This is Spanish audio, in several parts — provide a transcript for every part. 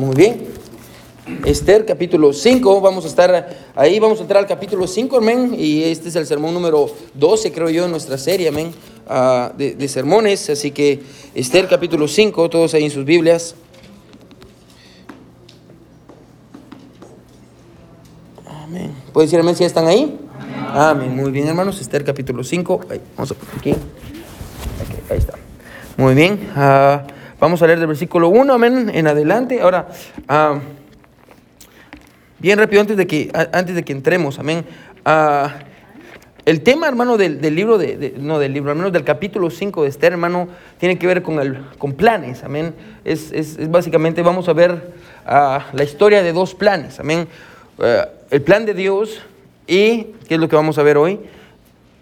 Muy bien. Esther capítulo 5, vamos a estar ahí, vamos a entrar al capítulo 5, amén, y este es el sermón número 12, creo yo, en nuestra serie, amén, ah, de, sermones, así que Esther capítulo 5, todos ahí en sus Biblias. Amén. ¿Puede decir amén si ya están ahí? Amén. Muy bien, hermanos. Esther capítulo 5. Ahí, vamos a poner aquí. Ahí está. Muy bien. ah, vamos a leer del versículo 1, amén, en adelante. Ahora, ah, bien rápido, antes de que, antes de que entremos, amén. ah, el tema, hermano, del, del libro, de, no del libro, al menos del capítulo 5 de Esther, hermano, tiene que ver con, el, con planes, amén. Es, es- básicamente, vamos a ver ah, la historia de dos planes, amén. El plan de Dios y, ¿qué es lo que vamos a ver hoy?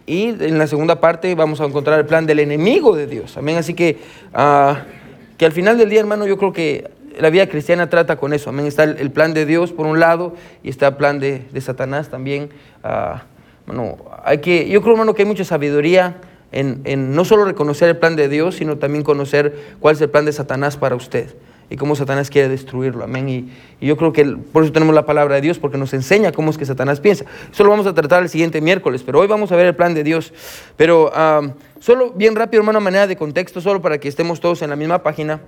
Y en la segunda parte vamos a encontrar el plan del enemigo de Dios, amén. Así que, ah, que al final del día, hermano, yo creo que la vida cristiana trata con eso, amén. Está el, plan de Dios por un lado y está el plan de, de Satanás también. ah, bueno, hay que, yo creo, hermano, que hay mucha sabiduría en, en no solo reconocer el plan de Dios, sino también conocer cuál es el plan de Satanás para usted y cómo Satanás quiere destruirlo. Amén. Y, yo creo que por eso tenemos la palabra de Dios, porque nos enseña cómo es que Satanás piensa. Eso lo vamos a tratar el siguiente miércoles, pero hoy vamos a ver el plan de Dios. Pero solo bien rápido, hermano, manera de contexto, solo para que estemos todos en la misma página.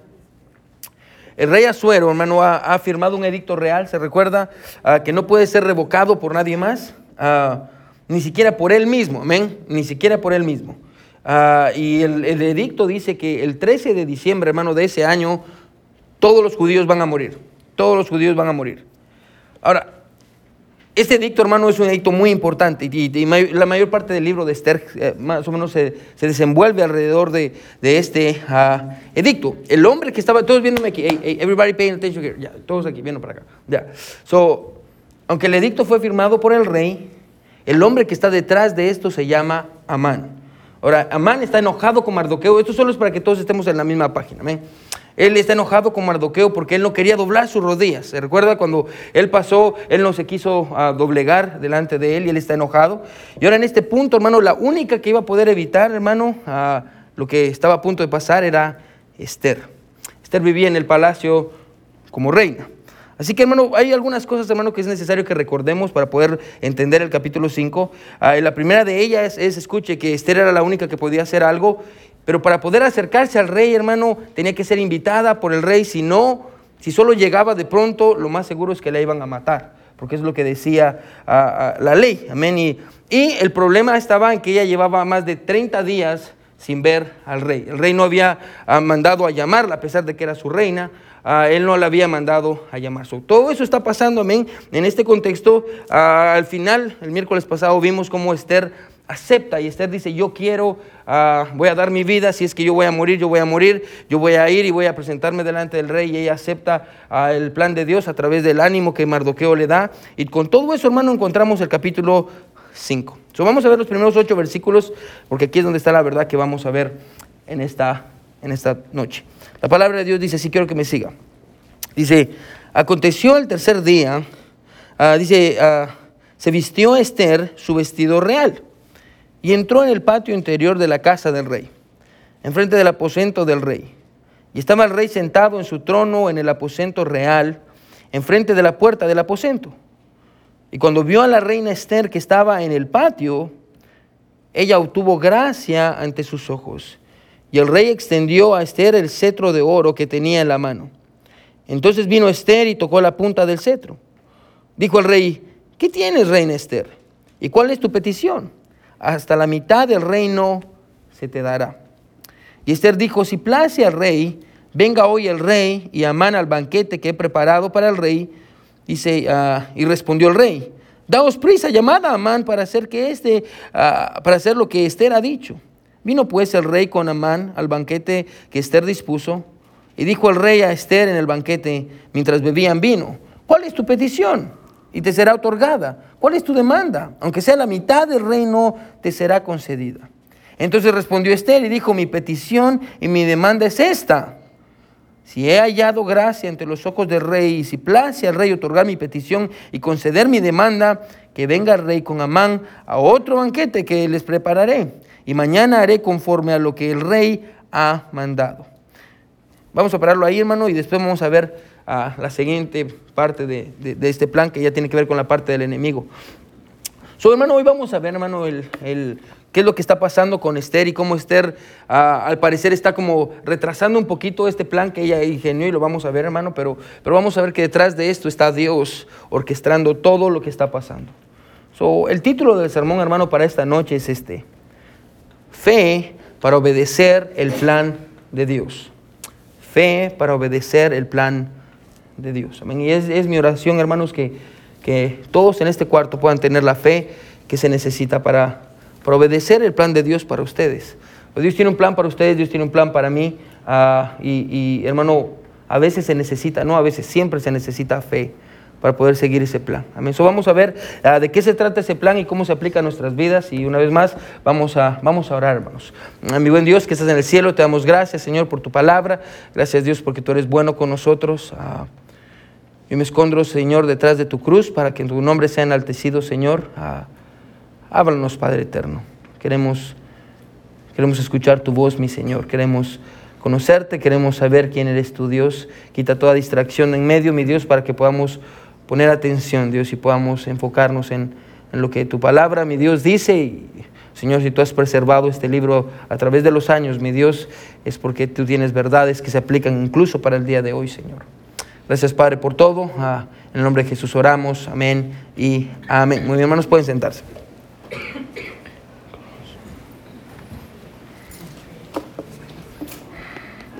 El rey Asuero, hermano, ha, ha firmado un edicto real, se recuerda, ah, que no puede ser revocado por nadie más, ah, ni siquiera por él mismo, amén, ni siquiera por él mismo. Ah, y el, el edicto dice que el 13 de diciembre, hermano, de ese año, todos los judíos van a morir, todos los judíos van a morir. Ahora, este edicto, hermano, es un edicto muy importante y, y may- la mayor parte del libro de Esther eh, más o menos se, se desenvuelve alrededor de, de este ah, edicto. El hombre que estaba, todos viéndome aquí, hey, hey, everybody paying attention here, ya, todos aquí viendo para acá, ya. So, aunque el edicto fue firmado por el rey, el hombre que está detrás de esto se llama Amán. Ahora, Amán está enojado con Mardoqueo, esto solo es para que todos estemos en la misma página, amén. Él está enojado con Mardoqueo porque él no quería doblar sus rodillas. ¿Se recuerda cuando él pasó, él no se quiso ah, doblegar delante de él y él está enojado? Y ahora en este punto, hermano, la única que iba a poder evitar, hermano, ah, lo que estaba a punto de pasar era Esther. Esther vivía en el palacio como reina. Así que, hermano, hay algunas cosas, hermano, que es necesario que recordemos para poder entender el capítulo 5. Ah, la primera de ellas es, escuche, que Esther era la única que podía hacer algo, pero para poder acercarse al rey, hermano, tenía que ser invitada por el rey. Si no, si solo llegaba de pronto, lo más seguro es que la iban a matar, porque es lo que decía ah, ah, la ley. Amén. Y, y el problema estaba en que ella llevaba más de 30 días sin ver al rey. El rey no había ah, mandado a llamarla, a pesar de que era su reina. él no la había mandado a llamar. Todo eso está pasando, amén. En este contexto, al final, el miércoles pasado, vimos cómo Esther acepta y Esther dice, yo quiero, ah, voy a dar mi vida, si es que yo voy a morir, yo voy a morir, yo voy a ir y voy a presentarme delante del rey y ella acepta ah, el plan de Dios a través del ánimo que Mardoqueo le da. Y con todo eso, hermano, encontramos el capítulo 5. So, vamos a ver los primeros ocho versículos, porque aquí es donde está la verdad que vamos a ver en esta, en esta noche. La palabra de Dios dice, sí quiero que me siga. Dice, aconteció el tercer día, ah, dice, se vistió Esther su vestido real y entró en el patio interior de la casa del rey, enfrente del aposento del rey. Y estaba el rey sentado en su trono en el aposento real, enfrente de la puerta del aposento. Y cuando vio a la reina Esther que estaba en el patio, ella obtuvo gracia ante sus ojos. Y el rey extendió a Esther el cetro de oro que tenía en la mano. Entonces vino Esther y tocó la punta del cetro. Dijo el rey, ¿qué tienes, reina Esther? ¿Y cuál es tu petición? Hasta la mitad del reino se te dará. Y Esther dijo, si place al rey, venga hoy el rey y Amán al banquete que he preparado para el rey. Ah, y respondió el rey, daos prisa, llamad a Amán para hacer, que este, ah, para hacer lo que Esther ha dicho. Vino pues el rey con Amán al banquete que Esther dispuso. Y dijo el rey a Esther en el banquete, mientras bebían vino, ¿cuál es tu petición? Y te será otorgada. ¿Cuál es tu demanda? Aunque sea la mitad del reino, te será concedida. Entonces respondió Esther y dijo, mi petición y mi demanda es esta. Si he hallado gracia ante los ojos del rey y si place al rey otorgar mi petición y conceder mi demanda, que venga el rey con Amán a otro banquete que les prepararé. Y mañana haré conforme a lo que el rey ha mandado. vamos a pararlo ahí, hermano, y después vamos a ver a la siguiente parte de, este plan que ya tiene que ver con la parte del enemigo. So, hermano, hoy vamos a ver, hermano, el, qué es lo que está pasando con Esther y cómo Esther ah, al parecer está como retrasando un poquito este plan que ella ingenió y lo vamos a ver, hermano, pero, pero vamos a ver que detrás de esto está Dios orquestando todo lo que está pasando. So, el título del sermón, hermano, para esta noche es este. Fe para obedecer el plan de Dios. Fe para obedecer el plan de Dios. Amén. Y es, mi oración, hermanos, que, que, todos en este cuarto puedan tener la fe que se necesita para, obedecer el plan de Dios para ustedes. Pues Dios tiene un plan para ustedes, Dios tiene un plan para mí. Ah, y, hermano, a veces se necesita, no a veces, siempre se necesita fe para poder seguir ese plan. Amén. So vamos a ver ah, de qué se trata ese plan y cómo se aplica a nuestras vidas. Y una vez más, vamos a, vamos a orar, hermanos. A mi buen Dios que estás en el cielo, te damos gracias, Señor, por tu palabra. Gracias, Dios, porque tú eres bueno con nosotros. Ah, yo me escondo, Señor, detrás de tu cruz para que tu nombre sea enaltecido, Señor. Ah, háblanos, Padre eterno. Queremos, queremos escuchar tu voz, mi Señor. Queremos conocerte, queremos saber quién eres tu Dios. Quita toda distracción en medio, mi Dios, para que podamos poner atención, Dios, y podamos enfocarnos en, lo que tu palabra, mi Dios, dice. Y, Señor, si tú has preservado este libro a través de los años, mi Dios, es porque tú tienes verdades que se aplican incluso para el día de hoy, Señor. Gracias, Padre, por todo. Ah, en el nombre de Jesús oramos. Amén y amén. Muy bien, hermanos, pueden sentarse.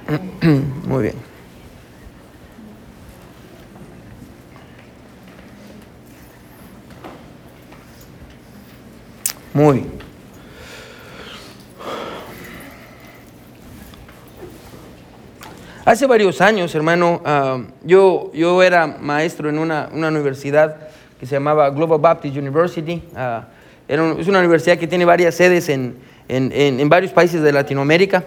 Muy bien. Muy bien. Hace varios años, hermano, ah, yo, yo era maestro en una, universidad que se llamaba Global Baptist University. Ah, es una universidad que tiene varias sedes en, varios países de Latinoamérica.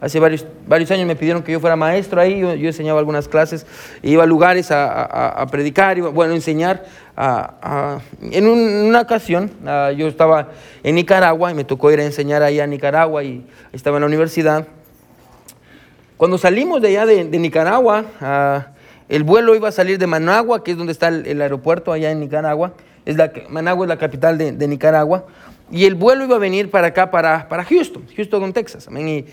hace varios, varios años me pidieron que yo fuera maestro ahí, yo, enseñaba algunas clases, iba a lugares a, predicar, bueno, enseñar. en una ocasión ah, yo estaba en Nicaragua y me tocó ir a enseñar ahí a Nicaragua y estaba en la universidad. Cuando salimos de allá de, Nicaragua, ah, el vuelo iba a salir de Managua, que es donde está el, aeropuerto allá en Nicaragua. Es la, Managua es la capital de, Nicaragua. Y el vuelo iba a venir para acá, para, para Houston, Houston, Texas. Y,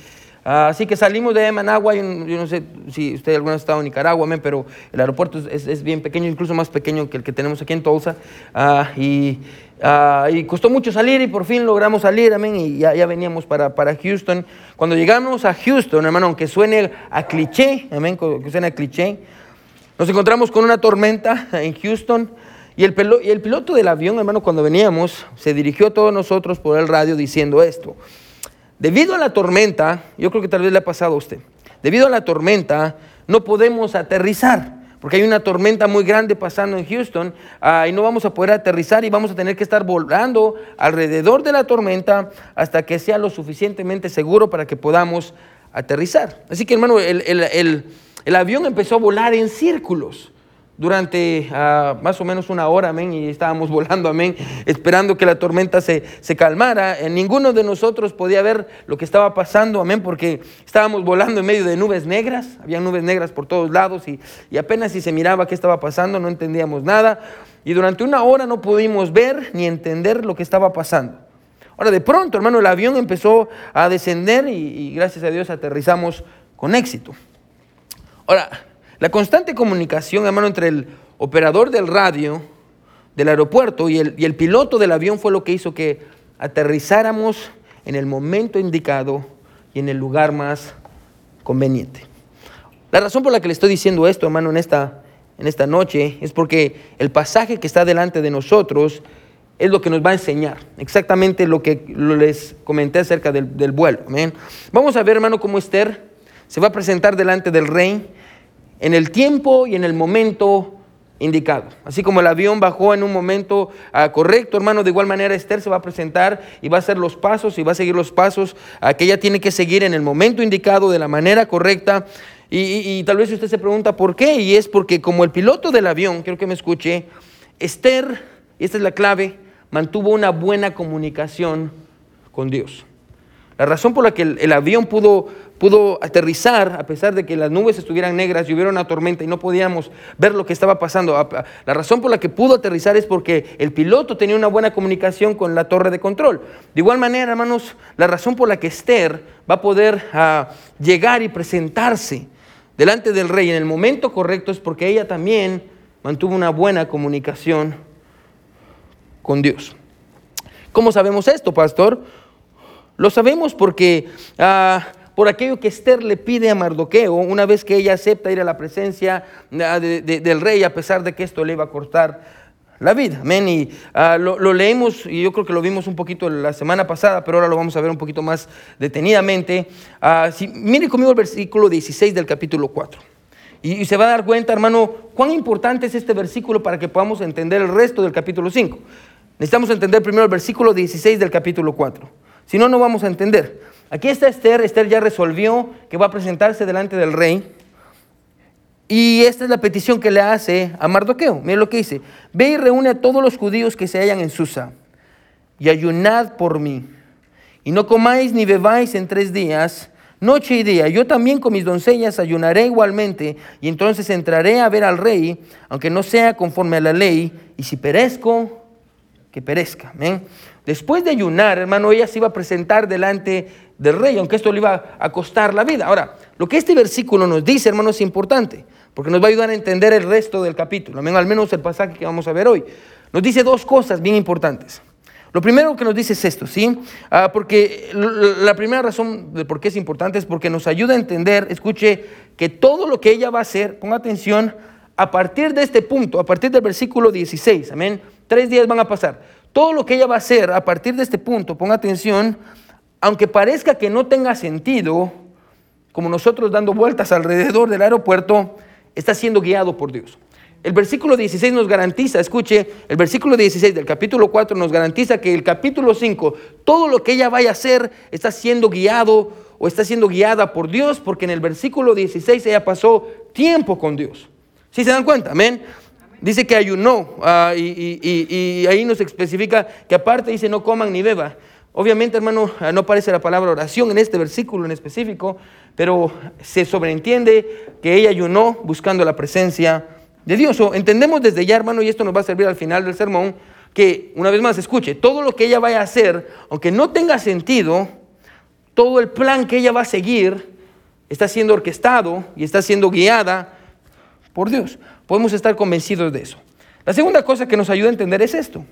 ah, así que salimos de Managua, yo, no sé si usted alguna vez ha estado en Nicaragua, pero el aeropuerto es, bien pequeño, incluso más pequeño que el que tenemos aquí en Tulsa. Ah, y Ah, y costó mucho salir y por fin logramos salir, amén, y ya, ya veníamos para, para, Houston. Cuando llegamos a Houston, hermano, aunque suene a cliché, amén, que suene a cliché, nos encontramos con una tormenta en Houston y el, y el piloto del avión, hermano, cuando veníamos, se dirigió a todos nosotros por el radio diciendo esto. Debido a la tormenta, yo creo que tal vez le ha pasado a usted, debido a la tormenta no podemos aterrizar porque hay una tormenta muy grande pasando en Houston ah, y no vamos a poder aterrizar y vamos a tener que estar volando alrededor de la tormenta hasta que sea lo suficientemente seguro para que podamos aterrizar. Así que hermano, el avión empezó a volar en círculos durante ah, más o menos una hora, amén, y estábamos volando, amén, esperando que la tormenta se, calmara. En ninguno de nosotros podía ver lo que estaba pasando, amén, porque estábamos volando en medio de nubes negras, había nubes negras por todos lados y, y apenas si se miraba qué estaba pasando, no entendíamos nada. Y durante una hora no pudimos ver ni entender lo que estaba pasando. Ahora, de pronto, hermano, el avión empezó a descender y, y gracias a Dios aterrizamos con éxito. Ahora, la constante comunicación, hermano, entre el operador del radio del aeropuerto y el, piloto del avión fue lo que hizo que aterrizáramos en el momento indicado y en el lugar más conveniente. La razón por la que le estoy diciendo esto, hermano, en esta, en esta noche es porque el pasaje que está delante de nosotros es lo que nos va a enseñar, exactamente lo que les comenté acerca del, del vuelo. Vamos a ver, hermano, cómo Esther se va a presentar delante del rey en el tiempo y en el momento indicado. Así como el avión bajó en un momento ah, correcto, hermano, de igual manera Esther se va a presentar y va a hacer los pasos y va a seguir los pasos ah, que ella tiene que seguir en el momento indicado, de la manera correcta. Y, tal vez usted se pregunta por qué, y es porque como el piloto del avión, quiero que me escuche, Esther, y esta es la clave, mantuvo una buena comunicación con Dios. La razón por la que el, avión pudo, pudo aterrizar, a pesar de que las nubes estuvieran negras y hubiera una tormenta y no podíamos ver lo que estaba pasando, la razón por la que pudo aterrizar es porque el piloto tenía una buena comunicación con la torre de control. De igual manera, hermanos, la razón por la que Esther va a poder ah, llegar y presentarse delante del rey en el momento correcto es porque ella también mantuvo una buena comunicación con Dios. ¿Cómo sabemos esto, pastor? Lo sabemos porque ah, por aquello que Esther le pide a Mardoqueo, una vez que ella acepta ir a la presencia ah, del rey, a pesar de que esto le iba a cortar la vida. Amén. Y ah, lo, leemos, y yo creo que lo vimos un poquito la semana pasada, pero ahora lo vamos a ver un poquito más detenidamente. Si, mire conmigo el versículo 16 del capítulo 4. Y, y, se va a dar cuenta, hermano, cuán importante es este versículo para que podamos entender el resto del capítulo 5. Necesitamos entender primero el versículo 16 del capítulo 4. Si no, no vamos a entender. Aquí está Esther. Esther ya resolvió que va a presentarse delante del rey. Y esta es la petición que le hace a Mardoqueo. Mire lo que dice. Ve y reúne a todos los judíos que se hallan en Susa y ayunad por mí. Y no comáis ni bebáis en tres días, noche y día. Yo también con mis doncellas ayunaré igualmente y entonces entraré a ver al rey, aunque no sea conforme a la ley. Y si perezco, que perezca. Después de ayunar, hermano, ella se iba a presentar delante del rey, aunque esto le iba a costar la vida. Ahora, lo que este versículo nos dice, hermano, es importante, porque nos va a ayudar a entender el resto del capítulo, al menos el pasaje que vamos a ver hoy. Nos dice dos cosas bien importantes. Lo primero que nos dice es esto, ¿sí? Ah, porque la primera razón de por qué es importante es porque nos ayuda a entender, escuche, que todo lo que ella va a hacer, ponga atención, a partir de este punto, a partir del versículo 16, amén, tres días van a pasar. Todo lo que ella va a hacer a partir de este punto, ponga atención, aunque parezca que no tenga sentido, como nosotros dando vueltas alrededor del aeropuerto, está siendo guiado por Dios. El versículo 16 nos garantiza, escuche, el versículo 16 del capítulo 4 nos garantiza que el capítulo 5, todo lo que ella vaya a hacer está siendo guiado o está siendo guiada por Dios, porque en el versículo 16 ella pasó tiempo con Dios. ¿Sí se dan cuenta? Amén. Dice que ayunó ah, y, ahí nos especifica que aparte dice no coman ni beba. Obviamente, hermano, ah, no aparece la palabra oración en este versículo en específico, pero se sobreentiende que ella ayunó buscando la presencia de Dios. O entendemos desde ya, hermano, y esto nos va a servir al final del sermón, que una vez más, escuche, todo lo que ella vaya a hacer, aunque no tenga sentido, todo el plan que ella va a seguir está siendo orquestado y está siendo guiada por Dios. Podemos estar convencidos de eso. La segunda cosa que nos ayuda a entender es esto.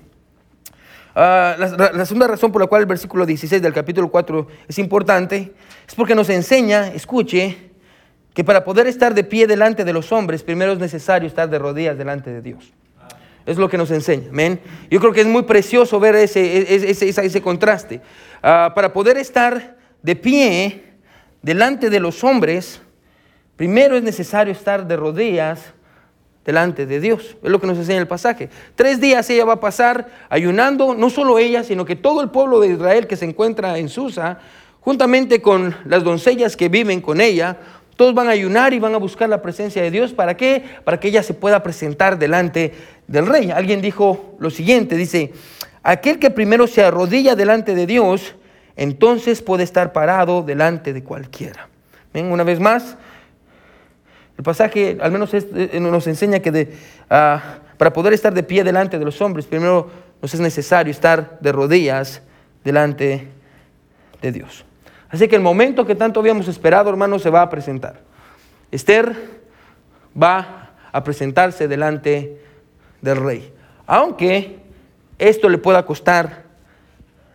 Ah, la, segunda razón por la cual el versículo 16 del capítulo 4 es importante es porque nos enseña, escuche, que para poder estar de pie delante de los hombres, primero es necesario estar de rodillas delante de Dios. Es lo que nos enseña. Amén. Yo creo que es muy precioso ver ese, ese, ese, contraste. Ah, para poder estar de pie delante de los hombres, primero es necesario estar de rodillas delante de Dios. Es lo que nos enseña el pasaje. Tres días ella va a pasar ayunando, no solo ella, sino que todo el pueblo de Israel que se encuentra en Susa, juntamente con las doncellas que viven con ella, todos van a ayunar y van a buscar la presencia de Dios. ¿Para qué? Para que ella se pueda presentar delante del rey. Alguien dijo lo siguiente, dice, aquel que primero se arrodilla delante de Dios, entonces puede estar parado delante de cualquiera. Ven, una vez más, el pasaje al menos eh, nos enseña que ah, para poder estar de pie delante de los hombres, primero nos es necesario estar de rodillas delante de Dios. Así que el momento que tanto habíamos esperado, hermanos, se va a presentar. Esther va a presentarse delante del rey, aunque esto le pueda costar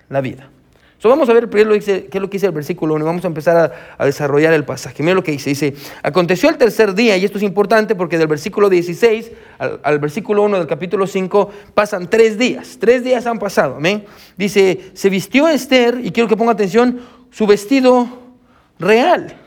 la vida vamos a ver qué es lo que dice el versículo 1 y vamos a empezar a, desarrollar el pasaje. Mira lo que dice. Dice, aconteció el tercer día, y esto es importante porque del versículo 16 al, versículo 1 del capítulo 5 pasan tres días. Tres días han pasado. Amén. Dice, se vistió Esther, y quiero que ponga atención, su vestido real.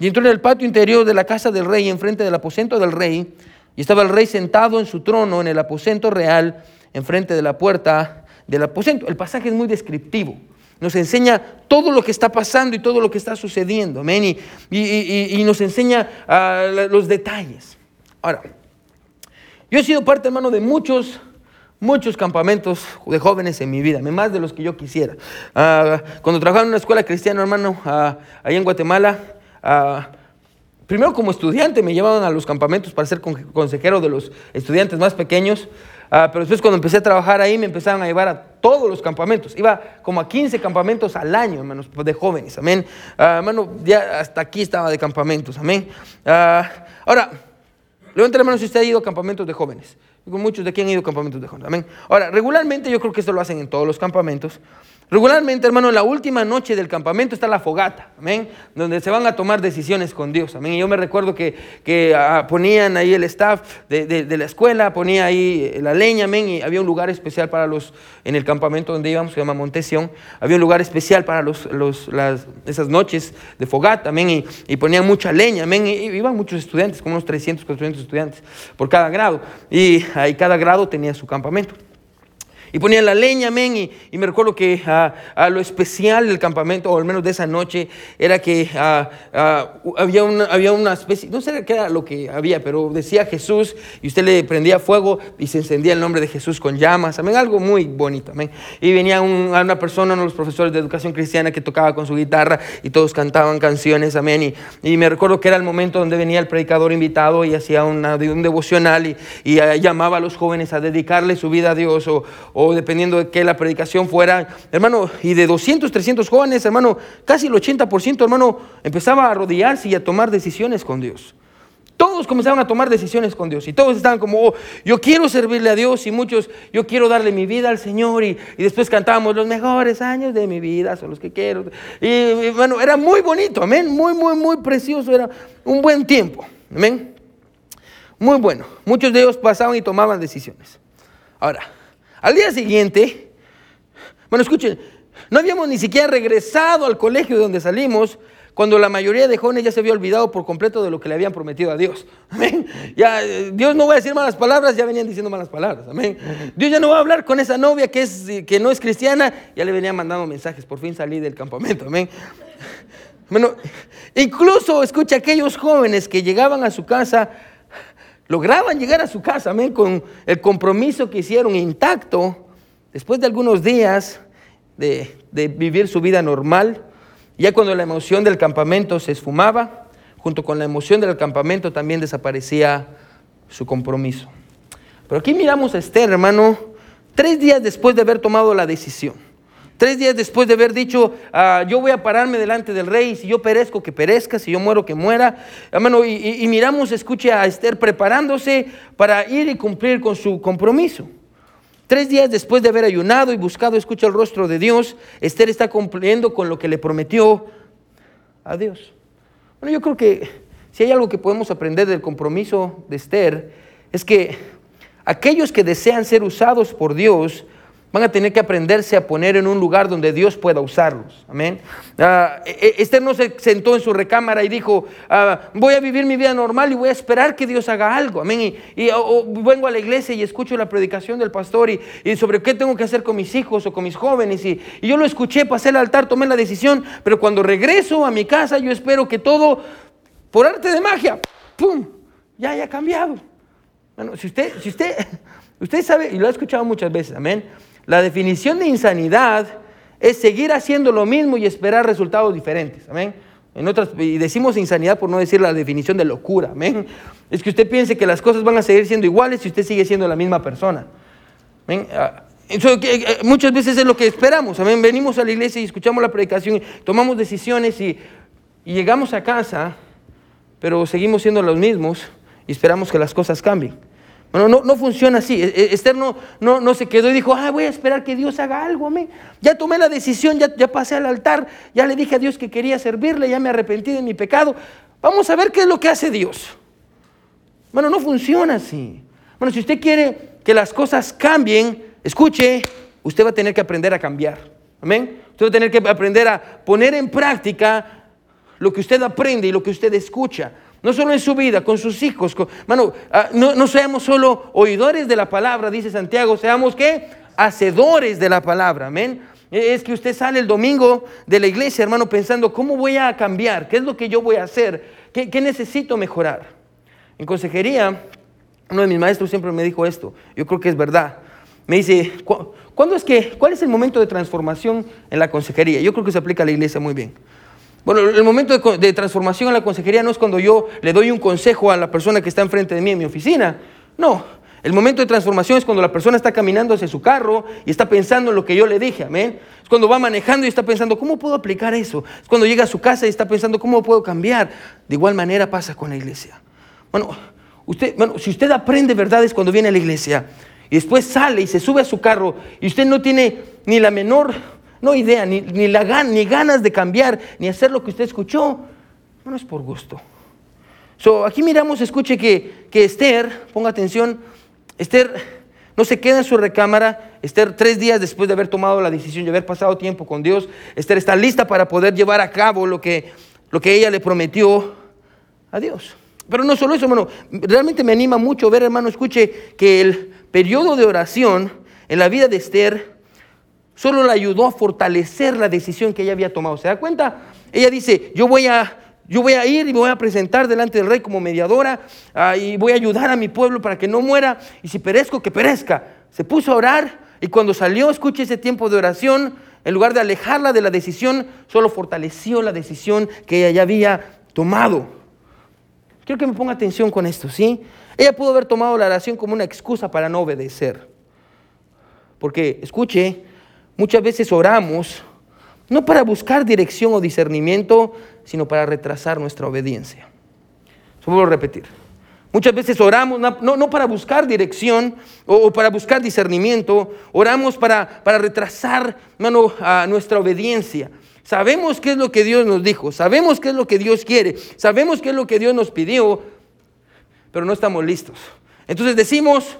Y entró en el patio interior de la casa del rey, enfrente del aposento del rey, y estaba el rey sentado en su trono en el aposento real, enfrente de la puerta del aposento. El pasaje es muy descriptivo nos enseña todo lo que está pasando y todo lo que está sucediendo, amén, y, nos enseña uh, los detalles. Ahora, yo he sido parte, hermano, de muchos muchos campamentos de jóvenes en mi vida, más de los que yo quisiera. Ah, cuando trabajaba en una escuela cristiana, hermano, ah, ahí en Guatemala, ah, primero como estudiante me llevaban a los campamentos para ser consejero de los estudiantes más pequeños. Pero después cuando empecé a trabajar ahí me empezaron a llevar a todos los campamentos. Iba como a 15 campamentos al año, hermanos, de jóvenes. Amén. hermano, ya hasta aquí estaba de campamentos. Amén. ahora, levante la mano si usted ha ido a campamentos de jóvenes. Muchos de aquí han ido a campamentos de jóvenes. Amén. Ahora, regularmente yo creo que esto lo hacen en todos los campamentos. Regularmente, hermano, en la última noche del campamento está la fogata, amén, donde se van a tomar decisiones con Dios, amén. Y yo me recuerdo que, que ah, ponían ahí el staff de, de, la escuela, ponía ahí la leña, amén, y había un lugar especial para los, en el campamento donde íbamos, se llama Montesión, había un lugar especial para los, los, las, esas noches de fogata, amén, y, y ponían mucha leña, amén, y, iban muchos estudiantes, como unos 300, 400 estudiantes por cada grado, y ahí cada grado tenía su campamento. Y ponían la leña, amén. Y, me recuerdo que ah, a lo especial del campamento, o al menos de esa noche, era que ah, ah, había, una, había una especie, no sé qué era lo que había, pero decía Jesús y usted le prendía fuego y se encendía el nombre de Jesús con llamas, amén. Algo muy bonito, amén. Y venía una persona, uno de los profesores de educación cristiana, que tocaba con su guitarra y todos cantaban canciones, amén. Y, me recuerdo que era el momento donde venía el predicador invitado y hacía un devocional y, y llamaba a los jóvenes a dedicarle su vida a Dios o o dependiendo de qué la predicación fuera, hermano, y de 200, 300 jóvenes, hermano, casi el 80%, hermano, empezaba a arrodillarse y a tomar decisiones con Dios. Todos comenzaban a tomar decisiones con Dios y todos estaban como, oh, yo quiero servirle a Dios y muchos, yo quiero darle mi vida al Señor y, después cantábamos los mejores años de mi vida son los que quiero. Y, bueno, era muy bonito, amén, muy, muy, muy precioso, era un buen tiempo, amén. Muy bueno, muchos de ellos pasaban y tomaban decisiones. Ahora, al día siguiente, bueno, escuchen, no habíamos ni siquiera regresado al colegio de donde salimos cuando la mayoría de jóvenes ya se había olvidado por completo de lo que le habían prometido a Dios. Amén. Ya, eh, Dios no va a decir malas palabras, ya venían diciendo malas palabras. Amén. Dios ya no va a hablar con esa novia que, es, que no es cristiana, ya le venían mandando mensajes. Por fin salí del campamento. Amén. Bueno, incluso escucha aquellos jóvenes que llegaban a su casa lograban llegar a su casa, amén, con el compromiso que hicieron intacto, después de algunos días de, vivir su vida normal, ya cuando la emoción del campamento se esfumaba, junto con la emoción del campamento también desaparecía su compromiso. Pero aquí miramos a Esther, hermano, tres días después de haber tomado la decisión. Tres días después de haber dicho, ah, yo voy a pararme delante del rey, si yo perezco, que perezca, si yo muero, que muera. Hermano, y, miramos, escuche a Esther preparándose para ir y cumplir con su compromiso. Tres días después de haber ayunado y buscado, escucha el rostro de Dios, Esther está cumpliendo con lo que le prometió a Dios. Bueno, yo creo que si hay algo que podemos aprender del compromiso de Esther, es que aquellos que desean ser usados por Dios, Van a tener que aprenderse a poner en un lugar donde Dios pueda usarlos. Amén. Uh, Esther no se sentó en su recámara y dijo, ah, voy a vivir mi vida normal y voy a esperar que Dios haga algo. Amén. Y, vengo a la iglesia y escucho la predicación del pastor y, sobre qué tengo que hacer con mis hijos o con mis jóvenes. Y, yo lo escuché, pasé al altar, tomé la decisión, pero cuando regreso a mi casa yo espero que todo, por arte de magia, ¡pum!, ya haya cambiado. Bueno, si usted, si usted, usted sabe, y lo ha escuchado muchas veces, amén. La definición de insanidad es seguir haciendo lo mismo y esperar resultados diferentes. Amén. En otras, y decimos insanidad por no decir la definición de locura. Amén. Es que usted piense que las cosas van a seguir siendo iguales si usted sigue siendo la misma persona. Amén. Ah, eh, muchas veces es lo que esperamos. Amén. Venimos a la iglesia y escuchamos la predicación, tomamos decisiones y, y llegamos a casa, pero seguimos siendo los mismos y esperamos que las cosas cambien. Bueno, no, no funciona así. E, e, Esther no, no, se quedó y dijo, ah, voy a esperar que Dios haga algo. Amén. Ya tomé la decisión, ya, ya pasé al altar, ya le dije a Dios que quería servirle, ya me arrepentí de mi pecado. Vamos a ver qué es lo que hace Dios. Bueno, no funciona así. Bueno, si usted quiere que las cosas cambien, escuche, usted va a tener que aprender a cambiar. Amén. Usted va a tener que aprender a poner en práctica lo que usted aprende y lo que usted escucha. No solo en su vida, con sus hijos. Ah, no, seamos solo oidores de la palabra, dice Santiago, seamos qué? Hacedores de la palabra, amén. E, es que usted sale el domingo de la iglesia, hermano, pensando, ¿cómo voy a cambiar? ¿Qué es lo que yo voy a hacer? ¿Qué, qué necesito mejorar? En consejería, uno de mis maestros siempre me dijo esto, yo creo que es verdad. me dice, ¿cuándo es que, ¿cuál es el momento de transformación en la consejería? Yo creo que se aplica a la iglesia muy bien. Bueno, el momento de, transformación en la consejería no es cuando yo le doy un consejo a la persona que está enfrente de mí en mi oficina. No, el momento de transformación es cuando la persona está caminando hacia su carro y está pensando en lo que yo le dije, amén. Es cuando va manejando y está pensando, ¿cómo puedo aplicar eso? Es cuando llega a su casa y está pensando, ¿cómo puedo cambiar? De igual manera pasa con la iglesia. Bueno, usted, bueno, si usted aprende verdades cuando viene a la iglesia y después sale y se sube a su carro y usted no tiene ni la menor no idea, ni, la, ni ganas de cambiar, ni hacer lo que usted escuchó, no es por gusto. So, aquí miramos, escuche que, que Esther, ponga atención, Esther no se queda en su recámara. Esther, tres días después de haber tomado la decisión de haber pasado tiempo con Dios, Esther está lista para poder llevar a cabo lo que, lo que ella le prometió a Dios. Pero no solo eso, hermano, realmente me anima mucho ver, hermano, escuche que el periodo de oración en la vida de Esther solo le ayudó a fortalecer la decisión que ella había tomado. ¿Se da cuenta? Ella dice, yo voy a yo voy a ir y me voy a presentar delante del rey como mediadora ah, y voy a ayudar a mi pueblo para que no muera y si perezco, que perezca. Se puso a orar y cuando salió, escuche ese tiempo de oración, en lugar de alejarla de la decisión, solo fortaleció la decisión que ella ya había tomado. Quiero que me ponga atención con esto, ¿sí? Ella pudo haber tomado la oración como una excusa para no obedecer. Porque, escuche, muchas veces oramos no para buscar dirección o discernimiento, sino para retrasar nuestra obediencia. Eso vuelvo a repetir. Muchas veces oramos no, para buscar dirección o, para buscar discernimiento, oramos para, para retrasar a nuestra obediencia. Sabemos qué es lo que Dios nos dijo, sabemos qué es lo que Dios quiere, sabemos qué es lo que Dios nos pidió, pero no estamos listos. Entonces decimos,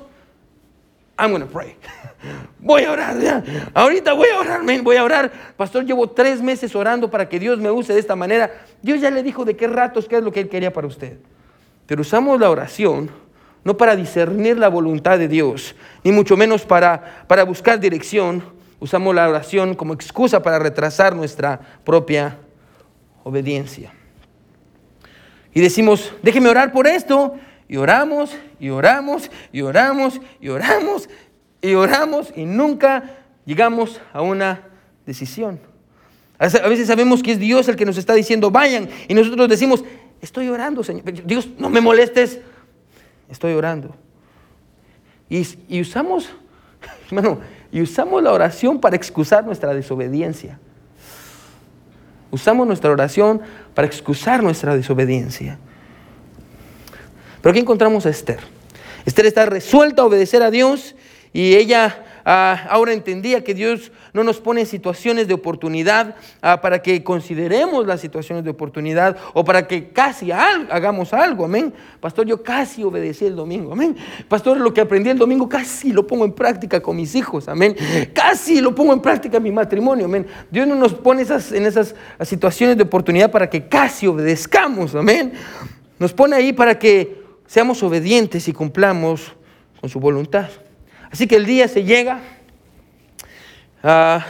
I'm going to pray. Voy a orar, ahorita voy a orar, voy a orar. Pastor, llevo tres meses orando para que Dios me use de esta manera. Dios ya le dijo de qué ratos, qué es lo que Él quería para usted. Pero usamos la oración no para discernir la voluntad de Dios, ni mucho menos para, para buscar dirección. Usamos la oración como excusa para retrasar nuestra propia obediencia. Y decimos, déjeme orar por esto. Y oramos, y oramos, y oramos, y oramos, y oramos y nunca llegamos a una decisión. A veces sabemos que es Dios el que nos está diciendo, vayan, y nosotros decimos, estoy orando, Señor. Dios, no me molestes, estoy orando. Y, y usamos, hermano, y usamos la oración para excusar nuestra desobediencia. Usamos nuestra oración para excusar nuestra desobediencia. Pero aquí encontramos a Esther. Esther está resuelta a obedecer a Dios y ella ah, ahora entendía que Dios no nos pone situaciones de oportunidad ah, para que consideremos las situaciones de oportunidad o para que casi hagamos algo. Amén. Pastor, yo casi obedecí el domingo. Amén. Pastor, lo que aprendí el domingo casi lo pongo en práctica con mis hijos. Amén. Casi lo pongo en práctica en mi matrimonio. Amén. Dios no nos pone esas, en esas situaciones de oportunidad para que casi obedezcamos. Amén. Nos pone ahí para que seamos obedientes y cumplamos con su voluntad. Así que el día se llega. Ah,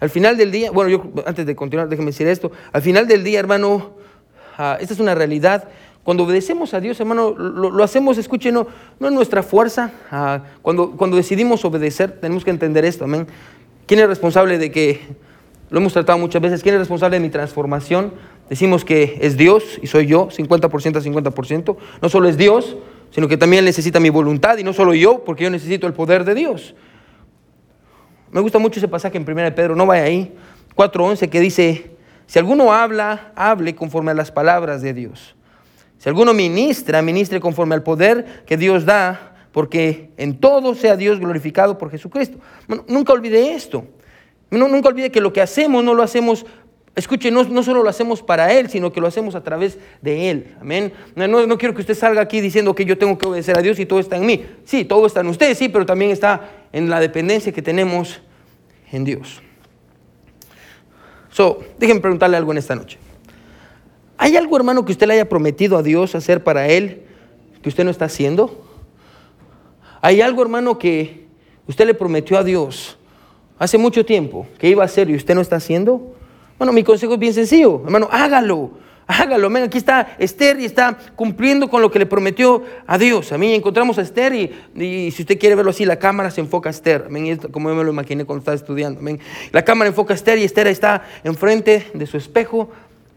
al final del día, bueno, yo antes de continuar, déjeme decir esto. Al final del día, hermano, ah, esta es una realidad. Cuando obedecemos a Dios, hermano, lo, hacemos, escuchen, no, no en nuestra fuerza. Ah, cuando, cuando decidimos obedecer, tenemos que entender esto, amén. ¿Quién es responsable de que, lo hemos tratado muchas veces, quién es responsable de mi transformación? Decimos que es Dios y soy yo, 50% a 50%. No solo es Dios, sino que también necesita mi voluntad y no solo yo, porque yo necesito el poder de Dios. Me gusta mucho ese pasaje en 1 de Pedro, no vaya ahí, 4.11, que dice, si alguno habla, hable conforme a las palabras de Dios. Si alguno ministra, ministre conforme al poder que Dios da, porque en todo sea Dios glorificado por Jesucristo. nunca olvide esto. nunca olvide que lo que hacemos no lo hacemos Escuche, no, solo lo hacemos para Él, sino que lo hacemos a través de Él. Amén. No, no, quiero que usted salga aquí diciendo que yo tengo que obedecer a Dios y todo está en mí. Sí, todo está en usted, sí, pero también está en la dependencia que tenemos en Dios. So, déjenme preguntarle algo en esta noche. ¿Hay algo, hermano, que usted le haya prometido a Dios hacer para Él que usted no está haciendo? ¿Hay algo, hermano, que usted le prometió a Dios hace mucho tiempo que iba a hacer y usted no está haciendo? Bueno, mi consejo es bien sencillo, hermano, hágalo. Hágalo, amén. Aquí está Esther y está cumpliendo con lo que le prometió a Dios. A mí encontramos a Esther y, si usted quiere verlo así, la cámara se enfoca a Esther. Amén. Como yo me lo imaginé cuando estaba estudiando. Amén. La cámara enfoca a Esther y Esther está enfrente de su espejo,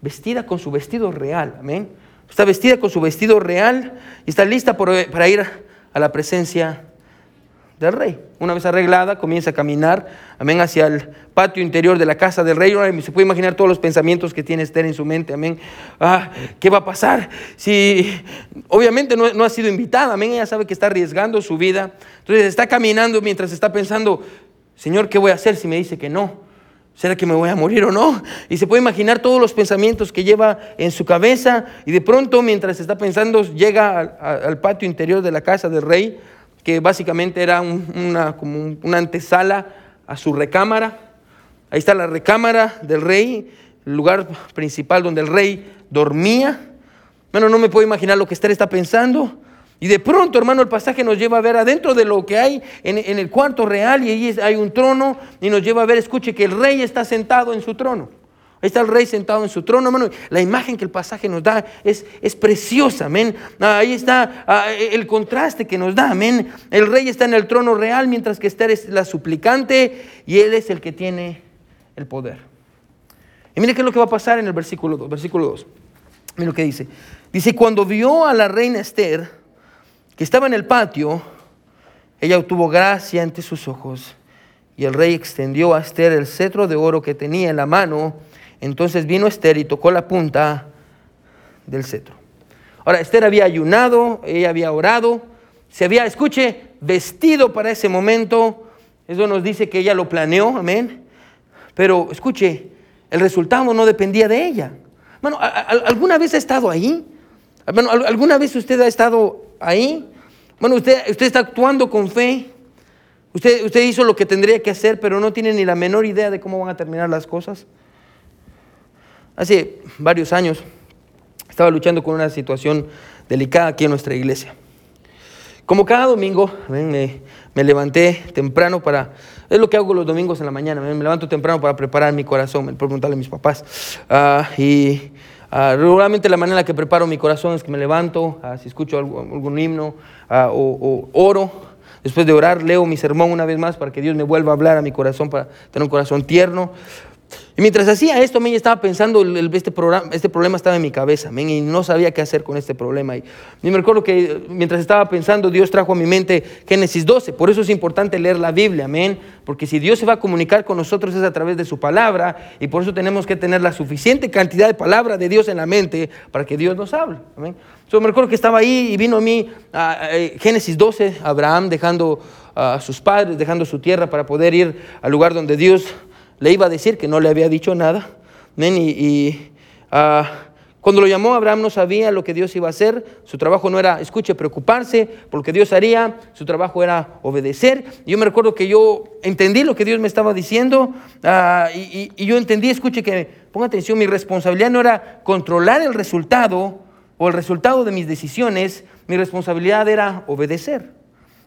vestida con su vestido real. Amén. Está vestida con su vestido real y está lista para ir a la presencia del rey. Una vez arreglada, comienza a caminar, amén, hacia el patio interior de la casa del rey. se puede imaginar todos los pensamientos que tiene Esther en su mente, amén. Ah, ¿Qué va a pasar? Si, obviamente no, no ha sido invitada, amén, ella sabe que está arriesgando su vida. Entonces está caminando mientras está pensando, Señor, ¿qué voy a hacer si me dice que no? ¿Será que me voy a morir o no? Y se puede imaginar todos los pensamientos que lleva en su cabeza y de pronto mientras está pensando llega al patio interior de la casa del rey que básicamente era una, como una antesala a su recámara. Ahí está la recámara del rey, el lugar principal donde el rey dormía. Bueno, no me puedo imaginar lo que Esther está pensando. Y de pronto, hermano, el pasaje nos lleva a ver adentro de lo que hay en, en el cuarto real y ahí hay un trono y nos lleva a ver, escuche, que el rey está sentado en su trono. Ahí está el rey sentado en su trono, hermano. La imagen que el pasaje nos da es, es preciosa, amén. Ahí está ah, el contraste que nos da, amén. El rey está en el trono real, mientras que Esther es la suplicante y él es el que tiene el poder. Y mire qué es lo que va a pasar en el versículo 2. Versículo 2. Mire lo que dice. Dice, cuando vio a la reina Esther, que estaba en el patio, ella obtuvo gracia ante sus ojos. Y el rey extendió a Esther el cetro de oro que tenía en la mano entonces vino Esther y tocó la punta del cetro. Ahora, Esther había ayunado, ella había orado, se había, escuche, vestido para ese momento. Eso nos dice que ella lo planeó, amén. Pero escuche, el resultado no dependía de ella. Bueno, ¿alguna vez ha estado ahí? Bueno, ¿alguna vez usted ha estado ahí? Bueno, usted, usted está actuando con fe. Usted, usted hizo lo que tendría que hacer, pero no tiene ni la menor idea de cómo van a terminar las cosas. Hace varios años estaba luchando con una situación delicada aquí en nuestra iglesia. Como cada domingo, me, levanté temprano para... Es lo que hago los domingos en la mañana, me levanto temprano para preparar mi corazón, me preguntarle a mis papás. Ah, y uh, regularmente la manera en la que preparo mi corazón es que me levanto, uh, si escucho algún, himno o, o oro, Después de orar, leo mi sermón una vez más para que Dios me vuelva a hablar a mi corazón, para tener un corazón tierno. Y mientras hacía esto, me estaba pensando, este, programa, este problema estaba en mi cabeza, y no sabía qué hacer con este problema. Y, me recuerdo que mientras estaba pensando, Dios trajo a mi mente Génesis 12. Por eso es importante leer la Biblia, amén. Porque si Dios se va a comunicar con nosotros es a través de su palabra, y por eso tenemos que tener la suficiente cantidad de palabra de Dios en la mente para que Dios nos hable, amén. Entonces me recuerdo que estaba ahí y vino a mí Génesis 12, Abraham dejando a sus padres, dejando su tierra para poder ir al lugar donde Dios le iba a decir que no le había dicho nada. Y, ah, cuando lo llamó, Abraham no sabía lo que Dios iba a hacer. Su trabajo no era, escuche, preocuparse por lo que Dios haría. Su trabajo era obedecer. Y yo me recuerdo que yo entendí lo que Dios me estaba diciendo. Ah, y, y yo entendí, escuche, que ponga atención, mi responsabilidad no era controlar el resultado o el resultado de mis decisiones. Mi responsabilidad era obedecer.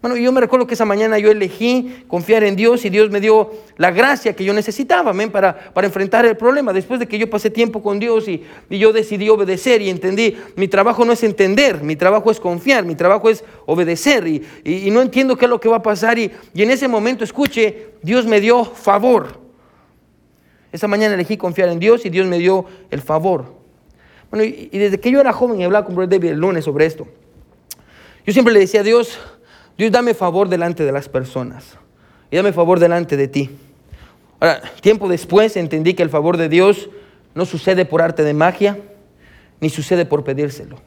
Bueno, yo me recuerdo que esa mañana yo elegí confiar en Dios y Dios me dio la gracia que yo necesitaba, para, para enfrentar el problema. Después de que yo pasé tiempo con Dios y, yo decidí obedecer y entendí, mi trabajo no es entender, mi trabajo es confiar, mi trabajo es obedecer y, no entiendo qué es lo que va a pasar. Y, en ese momento, escuche, Dios me dio favor. Esa mañana elegí confiar en Dios y Dios me dio el favor. Bueno, y, desde que yo era joven y hablaba con Brother David el lunes sobre esto, yo siempre le decía a Dios, Dios, dame favor delante de las personas y dame favor delante de ti. Ahora, tiempo después entendí que el favor de Dios no sucede por arte de magia, ni sucede por pedírselo.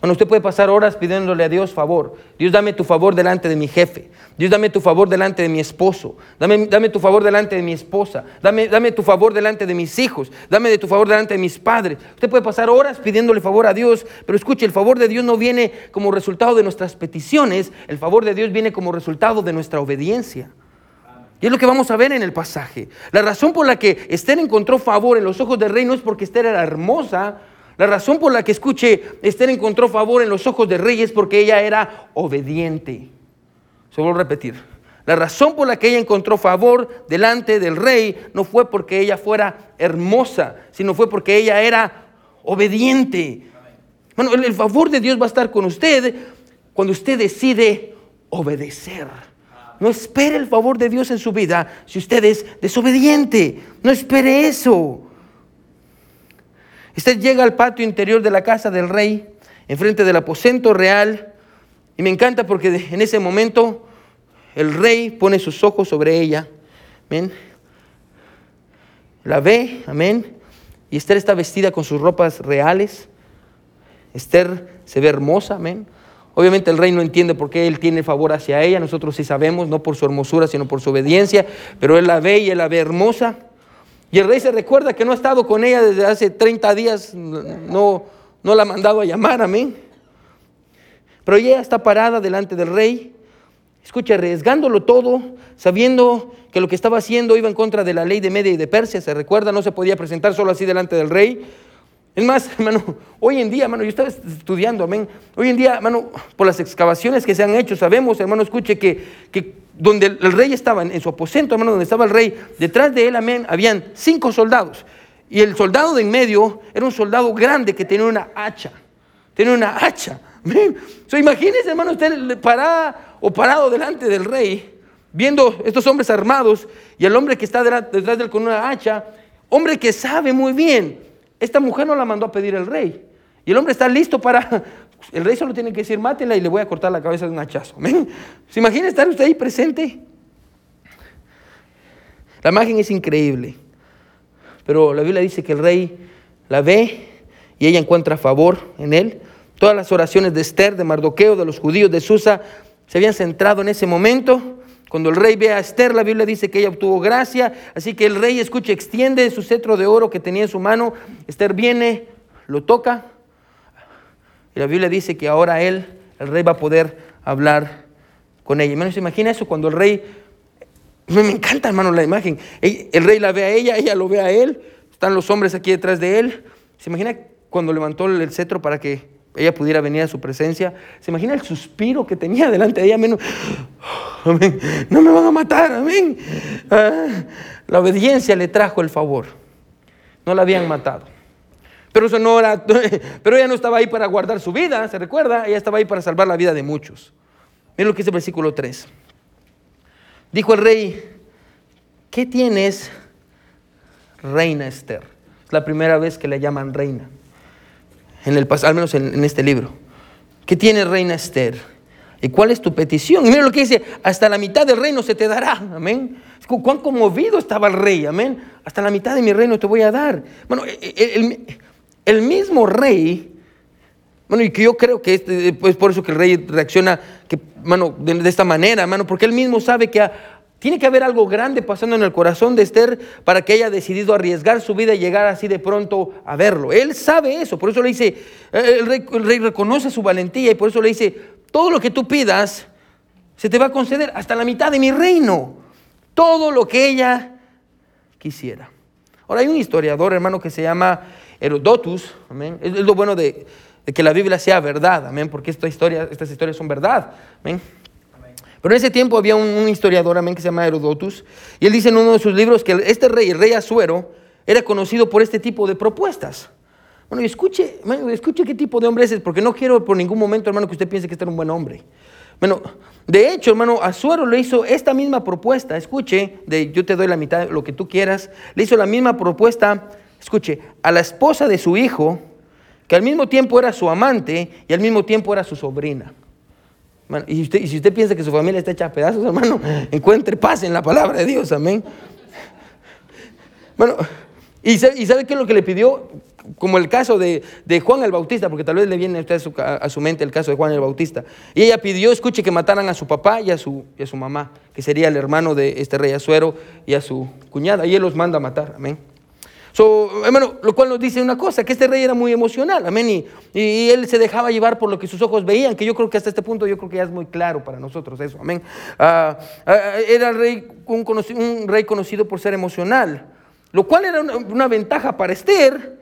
Bueno, usted puede pasar horas pidiéndole a Dios favor. Dios, dame tu favor delante de mi jefe. Dios, dame tu favor delante de mi esposo. Dame, dame tu favor delante de mi esposa. Dame, dame tu favor delante de mis hijos. Dame de tu favor delante de mis padres. Usted puede pasar horas pidiéndole favor a Dios, pero escuche, el favor de Dios no viene como resultado de nuestras peticiones. El favor de Dios viene como resultado de nuestra obediencia. Y es lo que vamos a ver en el pasaje. La razón por la que Esther encontró favor en los ojos del rey no es porque Esther era hermosa, la razón por la que escuche Esther encontró favor en los ojos del rey es porque ella era obediente. Se vuelvo a repetir. La razón por la que ella encontró favor delante del rey no fue porque ella fuera hermosa, sino fue porque ella era obediente. Bueno, el favor de Dios va a estar con usted cuando usted decide obedecer. No espere el favor de Dios en su vida si usted es desobediente. No espere eso. Usted llega al patio interior de la casa del rey, enfrente del aposento real, y me encanta porque en ese momento el rey pone sus ojos sobre ella. Amén. La ve, amén. Y Esther está vestida con sus ropas reales. Esther se ve hermosa, amén. Obviamente el rey no entiende por qué él tiene favor hacia ella, nosotros sí sabemos, no por su hermosura, sino por su obediencia, pero él la ve y él la ve hermosa. Y el rey se recuerda que no ha estado con ella desde hace 30 días, no, no la ha mandado a llamar, amén. Pero ella está parada delante del rey, escucha, arriesgándolo todo, sabiendo que lo que estaba haciendo iba en contra de la ley de Media y de Persia, se recuerda, no se podía presentar solo así delante del rey. Es más, hermano, hoy en día, hermano, yo estaba estudiando, amén. Hoy en día, hermano, por las excavaciones que se han hecho, sabemos, hermano, escuche que, que donde el rey estaba, en su aposento, hermano, donde estaba el rey, detrás de él, amén, habían cinco soldados. Y el soldado de en medio era un soldado grande que tenía una hacha. Tenía una hacha. Amén. So, imagínese, hermano, usted parado o parado delante del rey, viendo estos hombres armados y el hombre que está detrás de él con una hacha, hombre que sabe muy bien esta mujer no la mandó a pedir el rey. Y el hombre está listo para... El rey solo tiene que decir, mátela y le voy a cortar la cabeza de un hachazo. ¿Se imagina estar usted ahí presente? La imagen es increíble. Pero la Biblia dice que el rey la ve y ella encuentra favor en él. Todas las oraciones de Esther, de Mardoqueo, de los judíos de Susa, se habían centrado en ese momento. Cuando el rey ve a Esther, la Biblia dice que ella obtuvo gracia, así que el rey, escucha, extiende su cetro de oro que tenía en su mano, Esther viene, lo toca, la Biblia dice que ahora él, el rey, va a poder hablar con ella. Menos se imagina eso cuando el rey, me encanta hermano la imagen, el rey la ve a ella, ella lo ve a él, están los hombres aquí detrás de él, se imagina cuando levantó el cetro para que ella pudiera venir a su presencia. ¿Se imagina el suspiro que tenía delante de ella? Amén. amén. No me van a matar, amén. Ah, la obediencia le trajo el favor. No la habían matado. Pero eso no era, pero ella no estaba ahí para guardar su vida, ¿se recuerda? Ella estaba ahí para salvar la vida de muchos. Miren lo que dice el versículo 3. Dijo el rey, ¿qué tienes, reina Esther? Es la primera vez que le llaman reina en el, al menos en, este libro. ¿Qué tiene reina Esther? ¿Y cuál es tu petición? Y mira lo que dice, hasta la mitad del reino se te dará, amén. Cuán conmovido estaba el rey, amén. Hasta la mitad de mi reino te voy a dar. Bueno, e, e, el, mismo rey, bueno, y que yo creo que es pues, por eso que el rey reacciona que, de, esta manera, hermano, porque él mismo sabe que tiene que haber algo grande pasando en el corazón de Esther para que haya decidido arriesgar su vida y llegar así de pronto a verlo. Él sabe eso, por eso le dice, eh, el rey, reconoce su valentía y por eso le dice, todo lo que tú pidas se te va a conceder hasta la mitad de mi reino. Todo lo que ella quisiera. Ahora hay un historiador, hermano, que se llama Herodotus, amén. Es, lo bueno de, que la Biblia sea verdad, amén, porque esta historia, estas historias son verdad, amén. Pero en ese tiempo había un, historiador amén, que se llama Herodotus, y él dice en uno de sus libros que este rey, el rey Asuero, era conocido por este tipo de propuestas. Bueno, escuche, escuche qué tipo de hombre es, porque no quiero por ningún momento, hermano, que usted piense que este era un buen hombre. Bueno, de hecho, hermano, Asuero le hizo esta misma propuesta, escuche, de yo te doy la mitad lo que tú quieras, le hizo la misma propuesta, escuche, a la esposa de su hijo, que al mismo tiempo era su amante y al mismo tiempo era su sobrina y, si usted piensa que su familia está hecha a pedazos, hermano, encuentre paz en la palabra de Dios, amén. Bueno, ¿y sabe, qué es lo que le pidió? Como el caso de, Juan el Bautista, porque tal vez le viene a usted a su, mente el caso de Juan el Bautista. Y ella pidió, escuche, que mataran a su papá y a su, y a su mamá, que sería el hermano de este rey Azuero y a su cuñada. Y él los manda a matar, amén. So, hermano, lo cual nos dice una cosa, que este rey era muy emocional, amén, y, él se dejaba llevar por lo que sus ojos veían, que yo creo que hasta este punto yo creo que ya es muy claro para nosotros eso, amén. Ah, ah, era rey, un, un, rey conocido por ser emocional, lo cual era una, ventaja para Esther,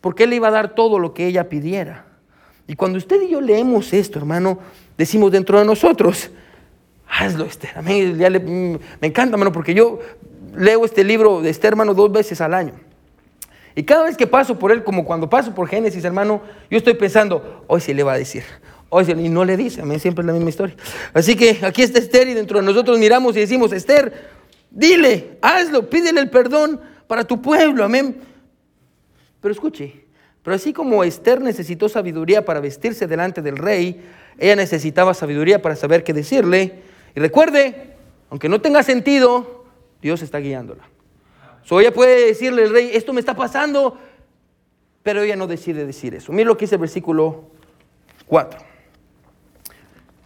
porque él le iba a dar todo lo que ella pidiera. Y cuando usted y yo leemos esto, hermano, decimos dentro de nosotros, hazlo Esther, amén, mm, me encanta, hermano, porque yo leo este libro de Esther, hermano, dos veces al año. Y cada vez que paso por él, como cuando paso por Génesis, hermano, yo estoy pensando, hoy se le va a decir. Hoy se, y no le dice, amén, siempre es la misma historia. Así que aquí está Esther y dentro de nosotros miramos y decimos, Esther, dile, hazlo, pídele el perdón para tu pueblo, amén. Pero escuche, pero así como Esther necesitó sabiduría para vestirse delante del rey, ella necesitaba sabiduría para saber qué decirle. Y recuerde, aunque no tenga sentido, Dios está guiándola. So ella puede decirle al rey, esto me está pasando, pero ella no decide decir eso. Mira lo que dice el versículo 4.